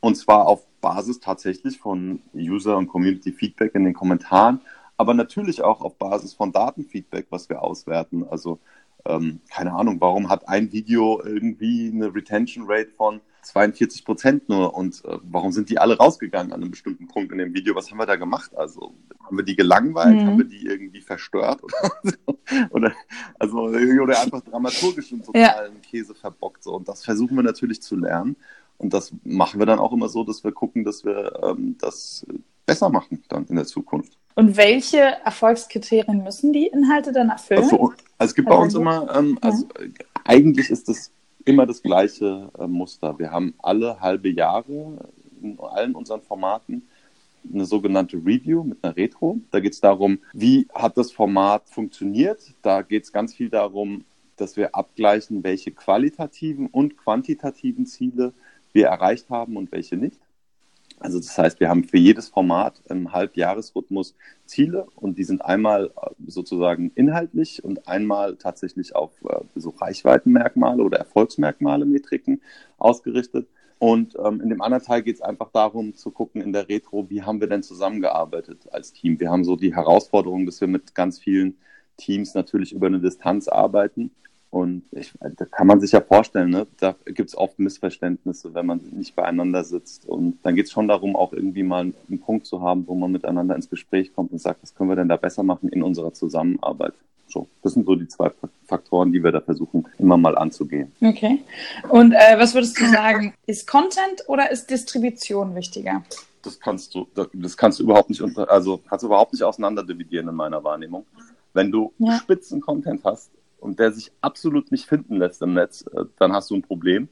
Und zwar auf Basis tatsächlich von User- und Community-Feedback in den Kommentaren, aber natürlich auch auf Basis von Datenfeedback, was wir auswerten. Also ähm, keine Ahnung, warum hat ein Video irgendwie eine Retention Rate von 42 Prozent nur und äh, warum sind die alle rausgegangen an einem bestimmten Punkt in dem Video? Was haben wir da gemacht? Also haben wir die gelangweilt? Mhm. Haben wir die irgendwie verstört? Oder, so? oder, also, oder einfach dramaturgisch und totalen ja. Käse verbockt? So. Und das versuchen wir natürlich zu lernen. Und das machen wir dann auch immer so, dass wir gucken, dass wir ähm, das besser machen dann in der Zukunft. Und welche Erfolgskriterien müssen die Inhalte dann erfüllen? Also, also es gibt bei uns immer, ähm, also ja. eigentlich ist es immer das gleiche äh, Muster. Wir haben alle halbe Jahre in allen unseren Formaten eine sogenannte Review mit einer Retro. Da geht es darum, wie hat das Format funktioniert. Da geht es ganz viel darum, dass wir abgleichen, welche qualitativen und quantitativen Ziele wir erreicht haben und welche nicht. Also das heißt, wir haben für jedes Format im Halbjahresrhythmus Ziele und die sind einmal äh, sozusagen inhaltlich und einmal tatsächlich auf äh, so Reichweitenmerkmale oder Erfolgsmerkmale, Metriken ausgerichtet. Und ähm, in dem anderen Teil geht es einfach darum zu gucken in der Retro, wie haben wir denn zusammengearbeitet als Team. Wir haben so die Herausforderung, dass wir mit ganz vielen Teams natürlich über eine Distanz arbeiten und ich, da kann man sich ja vorstellen, ne? da gibt es oft Missverständnisse, wenn man nicht beieinander sitzt. Und dann geht es schon darum, auch irgendwie mal einen Punkt zu haben, wo man miteinander ins Gespräch kommt und sagt, was können wir denn da besser machen in unserer Zusammenarbeit. So, das sind so die zwei Faktoren, die wir da versuchen, immer mal anzugehen. Okay. Und äh, was würdest du sagen, ist Content oder ist Distribution wichtiger? Das kannst du, das kannst du überhaupt nicht unter, also kannst du überhaupt nicht auseinanderdividieren in meiner Wahrnehmung. Wenn du ja. Spitzen-Content hast, und der sich absolut nicht finden lässt im Netz, äh, dann hast du ein Problem.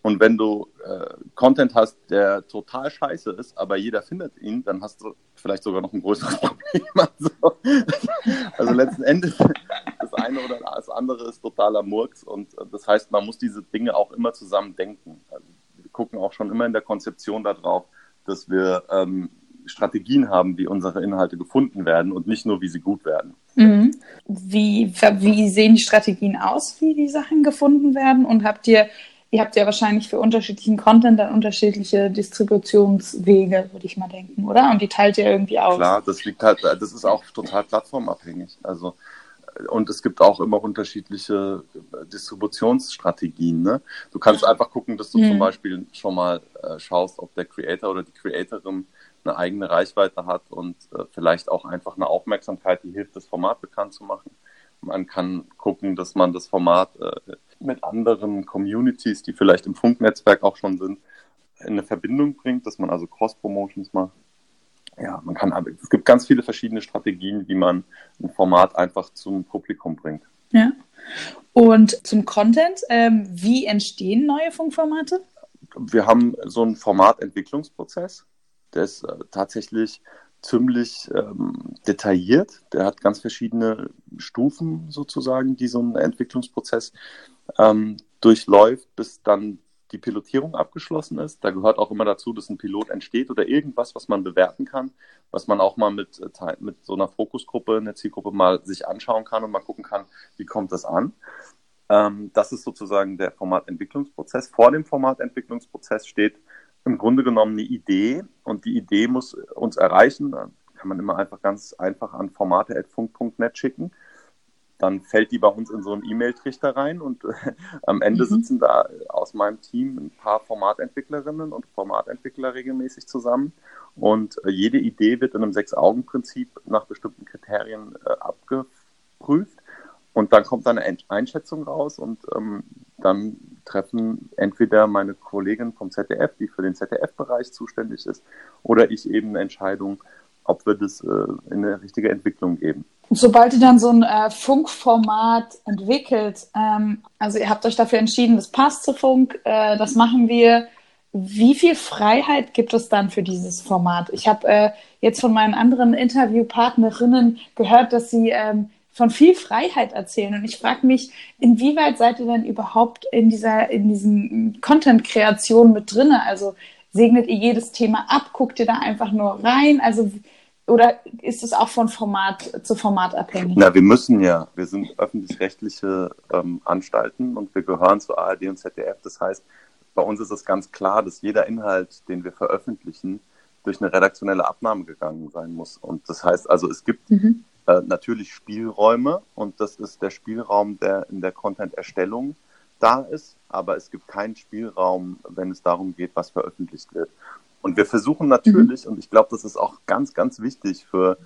Und wenn du äh, Content hast, der total scheiße ist, aber jeder findet ihn, dann hast du vielleicht sogar noch ein größeres Problem. Also, also letzten Endes, das eine oder das andere ist totaler Murks. Und äh, das heißt, man muss diese Dinge auch immer zusammen denken. Wir gucken auch schon immer in der Konzeption darauf, dass wir ähm, Strategien haben, wie unsere Inhalte gefunden werden und nicht nur, wie sie gut werden. Mhm. Wie, wie sehen die Strategien aus, wie die Sachen gefunden werden? Und habt ihr, ihr habt ja wahrscheinlich für unterschiedlichen Content dann unterschiedliche Distributionswege, würde ich mal denken, oder? Und die teilt ihr irgendwie aus. Klar, das liegt halt, das ist auch total plattformabhängig. Also und es gibt auch immer unterschiedliche Distributionsstrategien. Ne? Du kannst einfach gucken, dass du mhm. zum Beispiel schon mal äh, schaust, ob der Creator oder die Creatorin eine eigene Reichweite hat und äh, vielleicht auch einfach eine Aufmerksamkeit, die hilft, das Format bekannt zu machen. Man kann gucken, dass man das Format äh, mit anderen Communities, die vielleicht im Funknetzwerk auch schon sind, in eine Verbindung bringt, dass man also Cross-Promotions macht. Ja, man kann, es gibt ganz viele verschiedene Strategien, wie man ein Format einfach zum Publikum bringt. Ja. Und zum Content, ähm, wie entstehen neue Funkformate? Wir haben so einen Formatentwicklungsprozess der ist äh, tatsächlich ziemlich ähm, detailliert. Der hat ganz verschiedene Stufen sozusagen, die so ein Entwicklungsprozess ähm, durchläuft, bis dann die Pilotierung abgeschlossen ist. Da gehört auch immer dazu, dass ein Pilot entsteht oder irgendwas, was man bewerten kann, was man auch mal mit, äh, mit so einer Fokusgruppe, einer Zielgruppe mal sich anschauen kann und mal gucken kann, wie kommt das an. Ähm, das ist sozusagen der Formatentwicklungsprozess. Vor dem Formatentwicklungsprozess steht im Grunde genommen eine Idee und die Idee muss uns erreichen. Da kann man immer einfach ganz einfach an formate.funk.net schicken. dann fällt die bei uns in so einen E-Mail-Trichter rein und äh, am Ende mhm. sitzen da aus meinem Team ein paar Formatentwicklerinnen und Formatentwickler regelmäßig zusammen und äh, jede Idee wird in einem Sechs-Augen-Prinzip nach bestimmten Kriterien äh, abgeprüft und dann kommt eine Einschätzung raus und ähm, dann treffen entweder meine Kollegin vom ZDF, die für den ZDF-Bereich zuständig ist, oder ich eben eine Entscheidung, ob wir das äh, in eine richtige Entwicklung geben. Sobald ihr dann so ein äh, Funkformat entwickelt, ähm, also ihr habt euch dafür entschieden, das passt zu Funk, äh, das machen wir. Wie viel Freiheit gibt es dann für dieses Format? Ich habe äh, jetzt von meinen anderen Interviewpartnerinnen gehört, dass sie ähm, von viel Freiheit erzählen. Und ich frage mich, inwieweit seid ihr denn überhaupt in dieser, in diesen Content-Kreation mit drinne? Also segnet ihr jedes Thema ab? Guckt ihr da einfach nur rein? Also oder ist es auch von Format zu Format abhängig? Na, wir müssen ja. Wir sind öffentlich-rechtliche ähm, Anstalten und wir gehören zu ARD und ZDF. Das heißt, bei uns ist es ganz klar, dass jeder Inhalt, den wir veröffentlichen, durch eine redaktionelle Abnahme gegangen sein muss. Und das heißt also, es gibt mhm. Äh, natürlich Spielräume und das ist der Spielraum, der in der Content-Erstellung da ist, aber es gibt keinen Spielraum, wenn es darum geht, was veröffentlicht wird. Und wir versuchen natürlich, mhm. und ich glaube, das ist auch ganz, ganz wichtig für,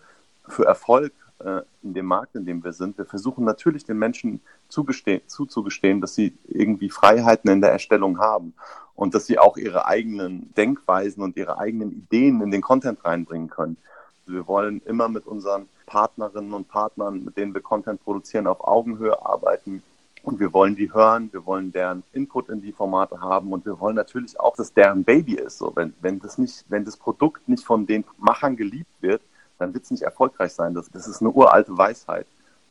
für Erfolg äh, in dem Markt, in dem wir sind, wir versuchen natürlich den Menschen zuzugestehen, dass sie irgendwie Freiheiten in der Erstellung haben und dass sie auch ihre eigenen Denkweisen und ihre eigenen Ideen in den Content reinbringen können. Wir wollen immer mit unseren Partnerinnen und Partnern, mit denen wir Content produzieren, auf Augenhöhe arbeiten und wir wollen die hören, wir wollen deren Input in die Formate haben und wir wollen natürlich auch, dass deren Baby ist. So, wenn, wenn das nicht, wenn das Produkt nicht von den Machern geliebt wird, dann wird es nicht erfolgreich sein. Das, das ist eine uralte Weisheit.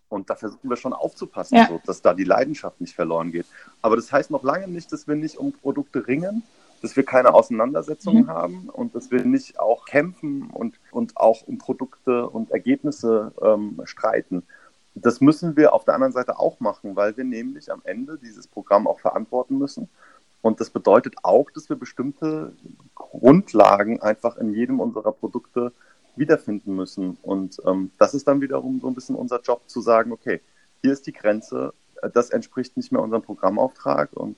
Und da versuchen wir schon aufzupassen, ja. so, dass da die Leidenschaft nicht verloren geht. Aber das heißt noch lange nicht, dass wir nicht um Produkte ringen, dass wir keine Auseinandersetzungen mhm. haben und dass wir nicht auch kämpfen und, und auch um Produkte und Ergebnisse ähm, streiten das müssen wir auf der anderen Seite auch machen, weil wir nämlich am Ende dieses Programm auch verantworten müssen. Und das bedeutet auch, dass wir bestimmte Grundlagen einfach in jedem unserer Produkte wiederfinden müssen. Und ähm, das ist dann wiederum so ein bisschen unser Job zu sagen, okay, hier ist die Grenze, das entspricht nicht mehr unserem Programmauftrag und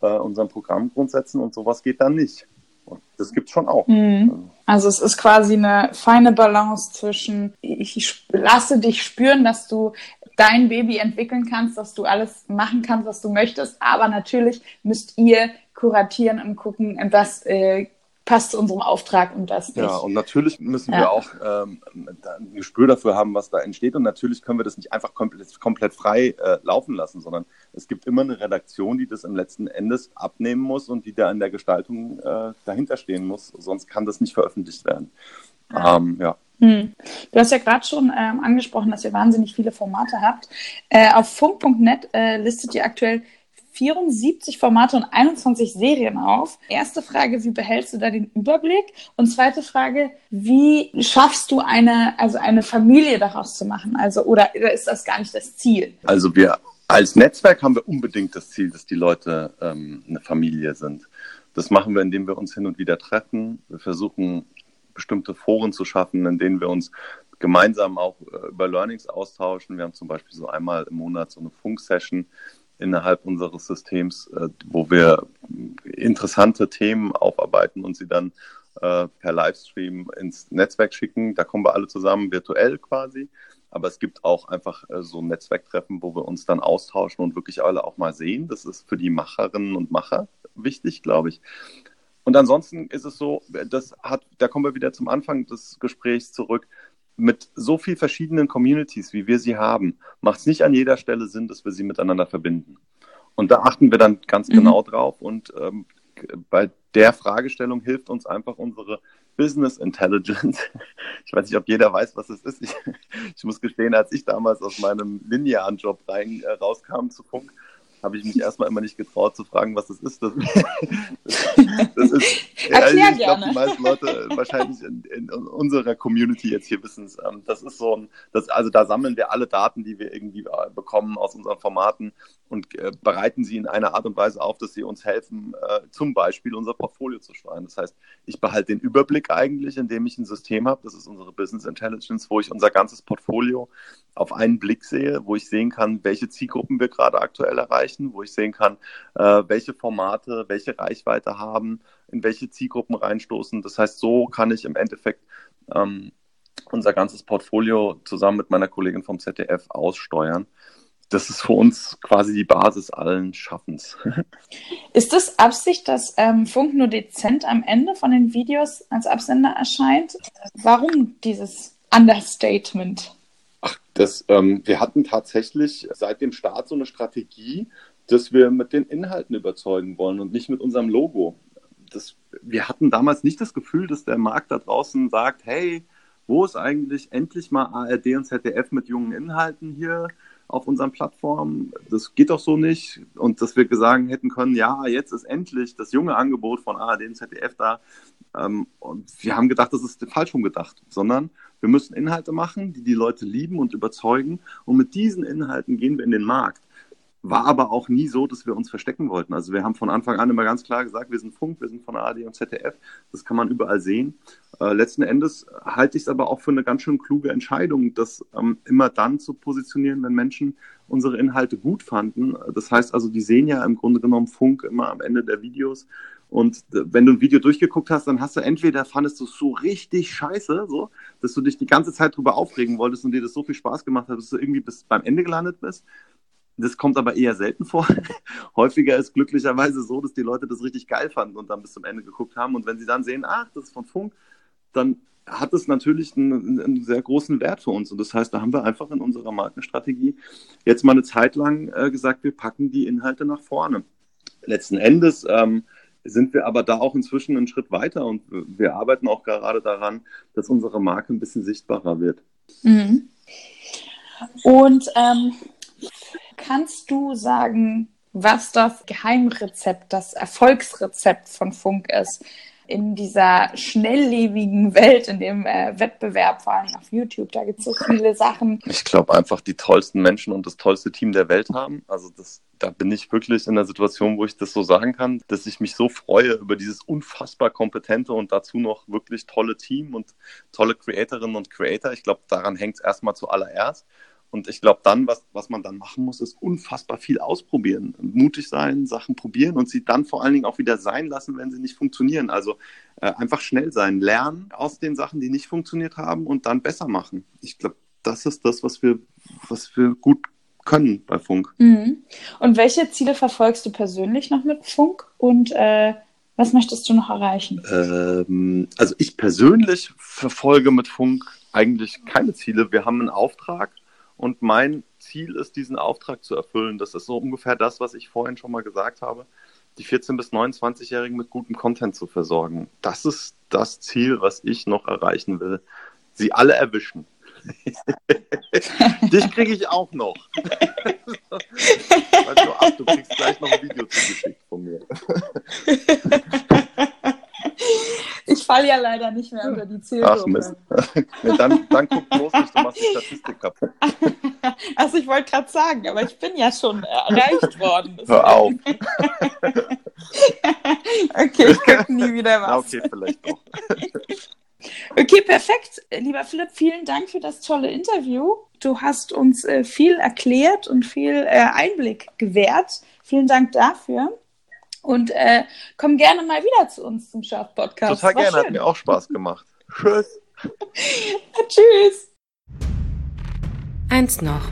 äh, unseren Programmgrundsätzen und sowas geht dann nicht. Und das gibt es schon auch. Mhm. Also es ist quasi eine feine Balance zwischen, ich lasse dich spüren, dass du dein Baby entwickeln kannst, dass du alles machen kannst, was du möchtest, aber natürlich müsst ihr kuratieren und gucken, was äh, passt zu unserem Auftrag und das nicht. Ja, und natürlich müssen ja. wir auch ähm, ein Gespür dafür haben, was da entsteht. Und natürlich können wir das nicht einfach komplett, komplett frei äh, laufen lassen, sondern es gibt immer eine Redaktion, die das im letzten Endes abnehmen muss und die da in der Gestaltung äh, dahinter stehen muss. Sonst kann das nicht veröffentlicht werden. Ja. Ähm, ja. Hm. Du hast ja gerade schon ähm, angesprochen, dass ihr wahnsinnig viele Formate habt. Äh, auf funk.net äh, listet ihr aktuell 74 Formate und 21 Serien auf. Erste Frage, wie behältst du da den Überblick? Und zweite Frage, wie schaffst du eine, also eine Familie daraus zu machen? Also, oder, ist das gar nicht das Ziel? Also wir als Netzwerk haben wir unbedingt das Ziel, dass die Leute ähm, eine Familie sind. Das machen wir, indem wir uns hin und wieder treffen. Wir versuchen bestimmte Foren zu schaffen, in denen wir uns gemeinsam auch äh, über Learnings austauschen. Wir haben zum Beispiel so einmal im Monat so eine Funksession, innerhalb unseres Systems, äh, wo wir interessante Themen aufarbeiten und sie dann äh, per Livestream ins Netzwerk schicken. Da kommen wir alle zusammen virtuell quasi. Aber es gibt auch einfach äh, so Netzwerktreffen, wo wir uns dann austauschen und wirklich alle auch mal sehen. Das ist für die Macherinnen und Macher wichtig, glaube ich. Und ansonsten ist es so, das hat, da kommen wir wieder zum Anfang des Gesprächs zurück mit so viel verschiedenen Communities, wie wir sie haben, macht es nicht an jeder Stelle Sinn, dass wir sie miteinander verbinden. Und da achten wir dann ganz mhm. genau drauf. Und ähm, bei der Fragestellung hilft uns einfach unsere Business Intelligence. Ich weiß nicht, ob jeder weiß, was es ist. Ich, ich muss gestehen, als ich damals aus meinem linearen Job rein, äh, rauskam zu Funk, habe ich mich erstmal immer nicht getraut zu fragen, was das ist. Das, das, ist Erklär ich glaube, die meisten Leute wahrscheinlich in, in, unserer Community jetzt hier wissen es. Ähm, das ist so ein, das, also da sammeln wir alle Daten, die wir irgendwie äh, bekommen aus unseren Formaten und äh, bereiten sie in einer Art und Weise auf, dass sie uns helfen, äh, zum Beispiel unser Portfolio zu steuern. Das heißt, ich behalte den Überblick eigentlich, indem ich ein System habe, das ist unsere Business Intelligence, wo ich unser ganzes Portfolio auf einen Blick sehe, wo ich sehen kann, welche Zielgruppen wir gerade aktuell erreichen, wo ich sehen kann, äh, welche Formate, welche Reichweite haben, in welche Zielgruppen reinstoßen. Das heißt, so kann ich im Endeffekt ähm, unser ganzes Portfolio zusammen mit meiner Kollegin vom ZDF aussteuern das ist für uns quasi die Basis allen Schaffens. Ist das Absicht, dass ähm, Funk nur dezent am Ende von den Videos als Absender erscheint? Warum dieses Understatement? Ach, das, ähm, wir hatten tatsächlich seit dem Start so eine Strategie, dass wir mit den Inhalten überzeugen wollen und nicht mit unserem Logo. Das, wir hatten damals nicht das Gefühl, dass der Markt da draußen sagt, hey, wo ist eigentlich endlich mal ARD und ZDF mit jungen Inhalten hier? Auf unseren Plattformen. Das geht doch so nicht. Und dass wir sagen hätten können, ja, jetzt ist endlich das junge Angebot von ARD und ZDF da. Ähm, und wir haben gedacht, das ist falsch umgedacht, sondern wir müssen Inhalte machen, die die Leute lieben und überzeugen. Und mit diesen Inhalten gehen wir in den Markt. War aber auch nie so, dass wir uns verstecken wollten. Also wir haben von Anfang an immer ganz klar gesagt, wir sind Funk, wir sind von ARD und ZDF. Das kann man überall sehen. Äh, letzten Endes halte ich es aber auch für eine ganz schön kluge Entscheidung, das ähm, immer dann zu positionieren, wenn Menschen unsere Inhalte gut fanden. Das heißt also, die sehen ja im Grunde genommen Funk immer am Ende der Videos. Und äh, wenn du ein Video durchgeguckt hast, dann hast du entweder fandest du es so richtig scheiße, so, dass du dich die ganze Zeit drüber aufregen wolltest und dir das so viel Spaß gemacht hat, dass du irgendwie bis beim Ende gelandet bist. Das kommt aber eher selten vor. Häufiger ist glücklicherweise so, dass die Leute das richtig geil fanden und dann bis zum Ende geguckt haben. Und wenn sie dann sehen, ach, das ist von Funk, dann hat es natürlich einen, einen, sehr großen Wert für uns. Und das heißt, da haben wir einfach in unserer Markenstrategie jetzt mal eine Zeit lang äh, gesagt, wir packen die Inhalte nach vorne. Letzten Endes ähm, sind wir aber da auch inzwischen einen Schritt weiter und wir arbeiten auch gerade daran, dass unsere Marke ein bisschen sichtbarer wird. Mhm. Und ähm, Kannst du sagen, was das Geheimrezept, das Erfolgsrezept von Funk ist? in dieser schnelllebigen Welt, in dem äh, Wettbewerb, vor allem auf YouTube, da gibt es so viele Sachen. Ich glaube einfach, die tollsten Menschen und das tollste Team der Welt haben. Also das, da bin ich wirklich in der Situation, wo ich das so sagen kann, dass ich mich so freue über dieses unfassbar kompetente und dazu noch wirklich tolle Team und tolle Creatorinnen und Creator. Ich glaube, daran hängt es erstmal zuallererst. Und ich glaube dann, was, was man dann machen muss, ist unfassbar viel ausprobieren. Mutig sein, Sachen probieren und sie dann vor allen Dingen auch wieder sein lassen, wenn sie nicht funktionieren. Also äh, einfach schnell sein, lernen aus den Sachen, die nicht funktioniert haben und dann besser machen. Ich glaube, das ist das, was wir, was wir gut können bei Funk. Mhm. Und welche Ziele verfolgst du persönlich noch mit Funk und äh, was möchtest du noch erreichen? Ähm, also ich persönlich verfolge mit Funk eigentlich keine Ziele. Wir haben einen Auftrag und mein Ziel ist, diesen Auftrag zu erfüllen. Das ist so ungefähr das, was ich vorhin schon mal gesagt habe, die 14- bis 29-Jährigen mit gutem Content zu versorgen. Das ist das Ziel, was ich noch erreichen will. Sie alle erwischen. Dich kriege ich auch noch. weißt du, ach, du kriegst gleich noch ein Video zugeschickt von mir. Ich falle ja leider nicht mehr unter die Zielgruppe. Ach Mist. dann, dann guck bloß nicht, du machst die Statistik kaputt. Also ich wollte gerade sagen, aber ich bin ja schon erreicht worden. Hör auf. okay, ich gucke nie wieder was. Okay, vielleicht doch. Okay, perfekt. Lieber Philipp, vielen Dank für das tolle Interview. Du hast uns äh, viel erklärt und viel äh, Einblick gewährt. Vielen Dank dafür. Und äh, komm gerne mal wieder zu uns zum Schaf-Podcast. Total gerne, schön. hat mir auch Spaß gemacht. Tschüss. Tschüss. Eins noch.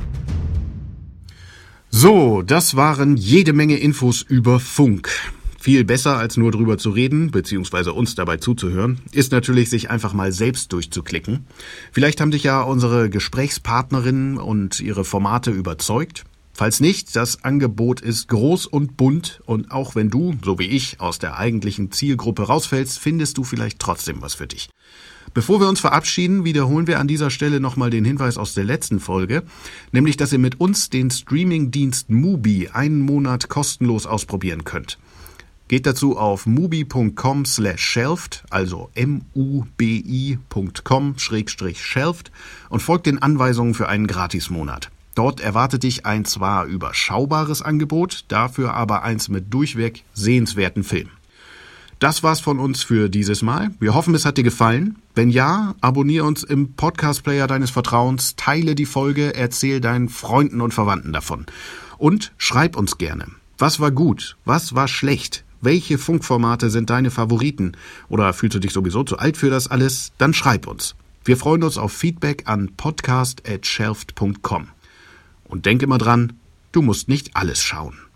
So, das waren jede Menge Infos über Funk. Viel besser als nur drüber zu reden, beziehungsweise uns dabei zuzuhören, ist natürlich sich einfach mal selbst durchzuklicken. Vielleicht haben dich ja unsere Gesprächspartnerinnen und ihre Formate überzeugt. Falls nicht, das Angebot ist groß und bunt und auch wenn du, so wie ich, aus der eigentlichen Zielgruppe rausfällst, findest du vielleicht trotzdem was für dich. Bevor wir uns verabschieden, wiederholen wir an dieser Stelle nochmal den Hinweis aus der letzten Folge, nämlich dass ihr mit uns den Streamingdienst Mubi einen Monat kostenlos ausprobieren könnt. Geht dazu auf mubi.com slash shelved, also m-u-b-i.com schrägstrich shelved und folgt den Anweisungen für einen Gratismonat. Dort erwartet dich ein zwar überschaubares Angebot, dafür aber eins mit durchweg sehenswerten Filmen. Das war's von uns für dieses Mal. Wir hoffen, es hat dir gefallen. Wenn ja, abonniere uns im Podcast-Player deines Vertrauens, teile die Folge, erzähl deinen Freunden und Verwandten davon. Und schreib uns gerne. Was war gut? Was war schlecht? Welche Funkformate sind deine Favoriten? Oder fühlst du dich sowieso zu alt für das alles? Dann schreib uns. Wir freuen uns auf Feedback an podcast@shelft.com. Und denk immer dran, du musst nicht alles schauen.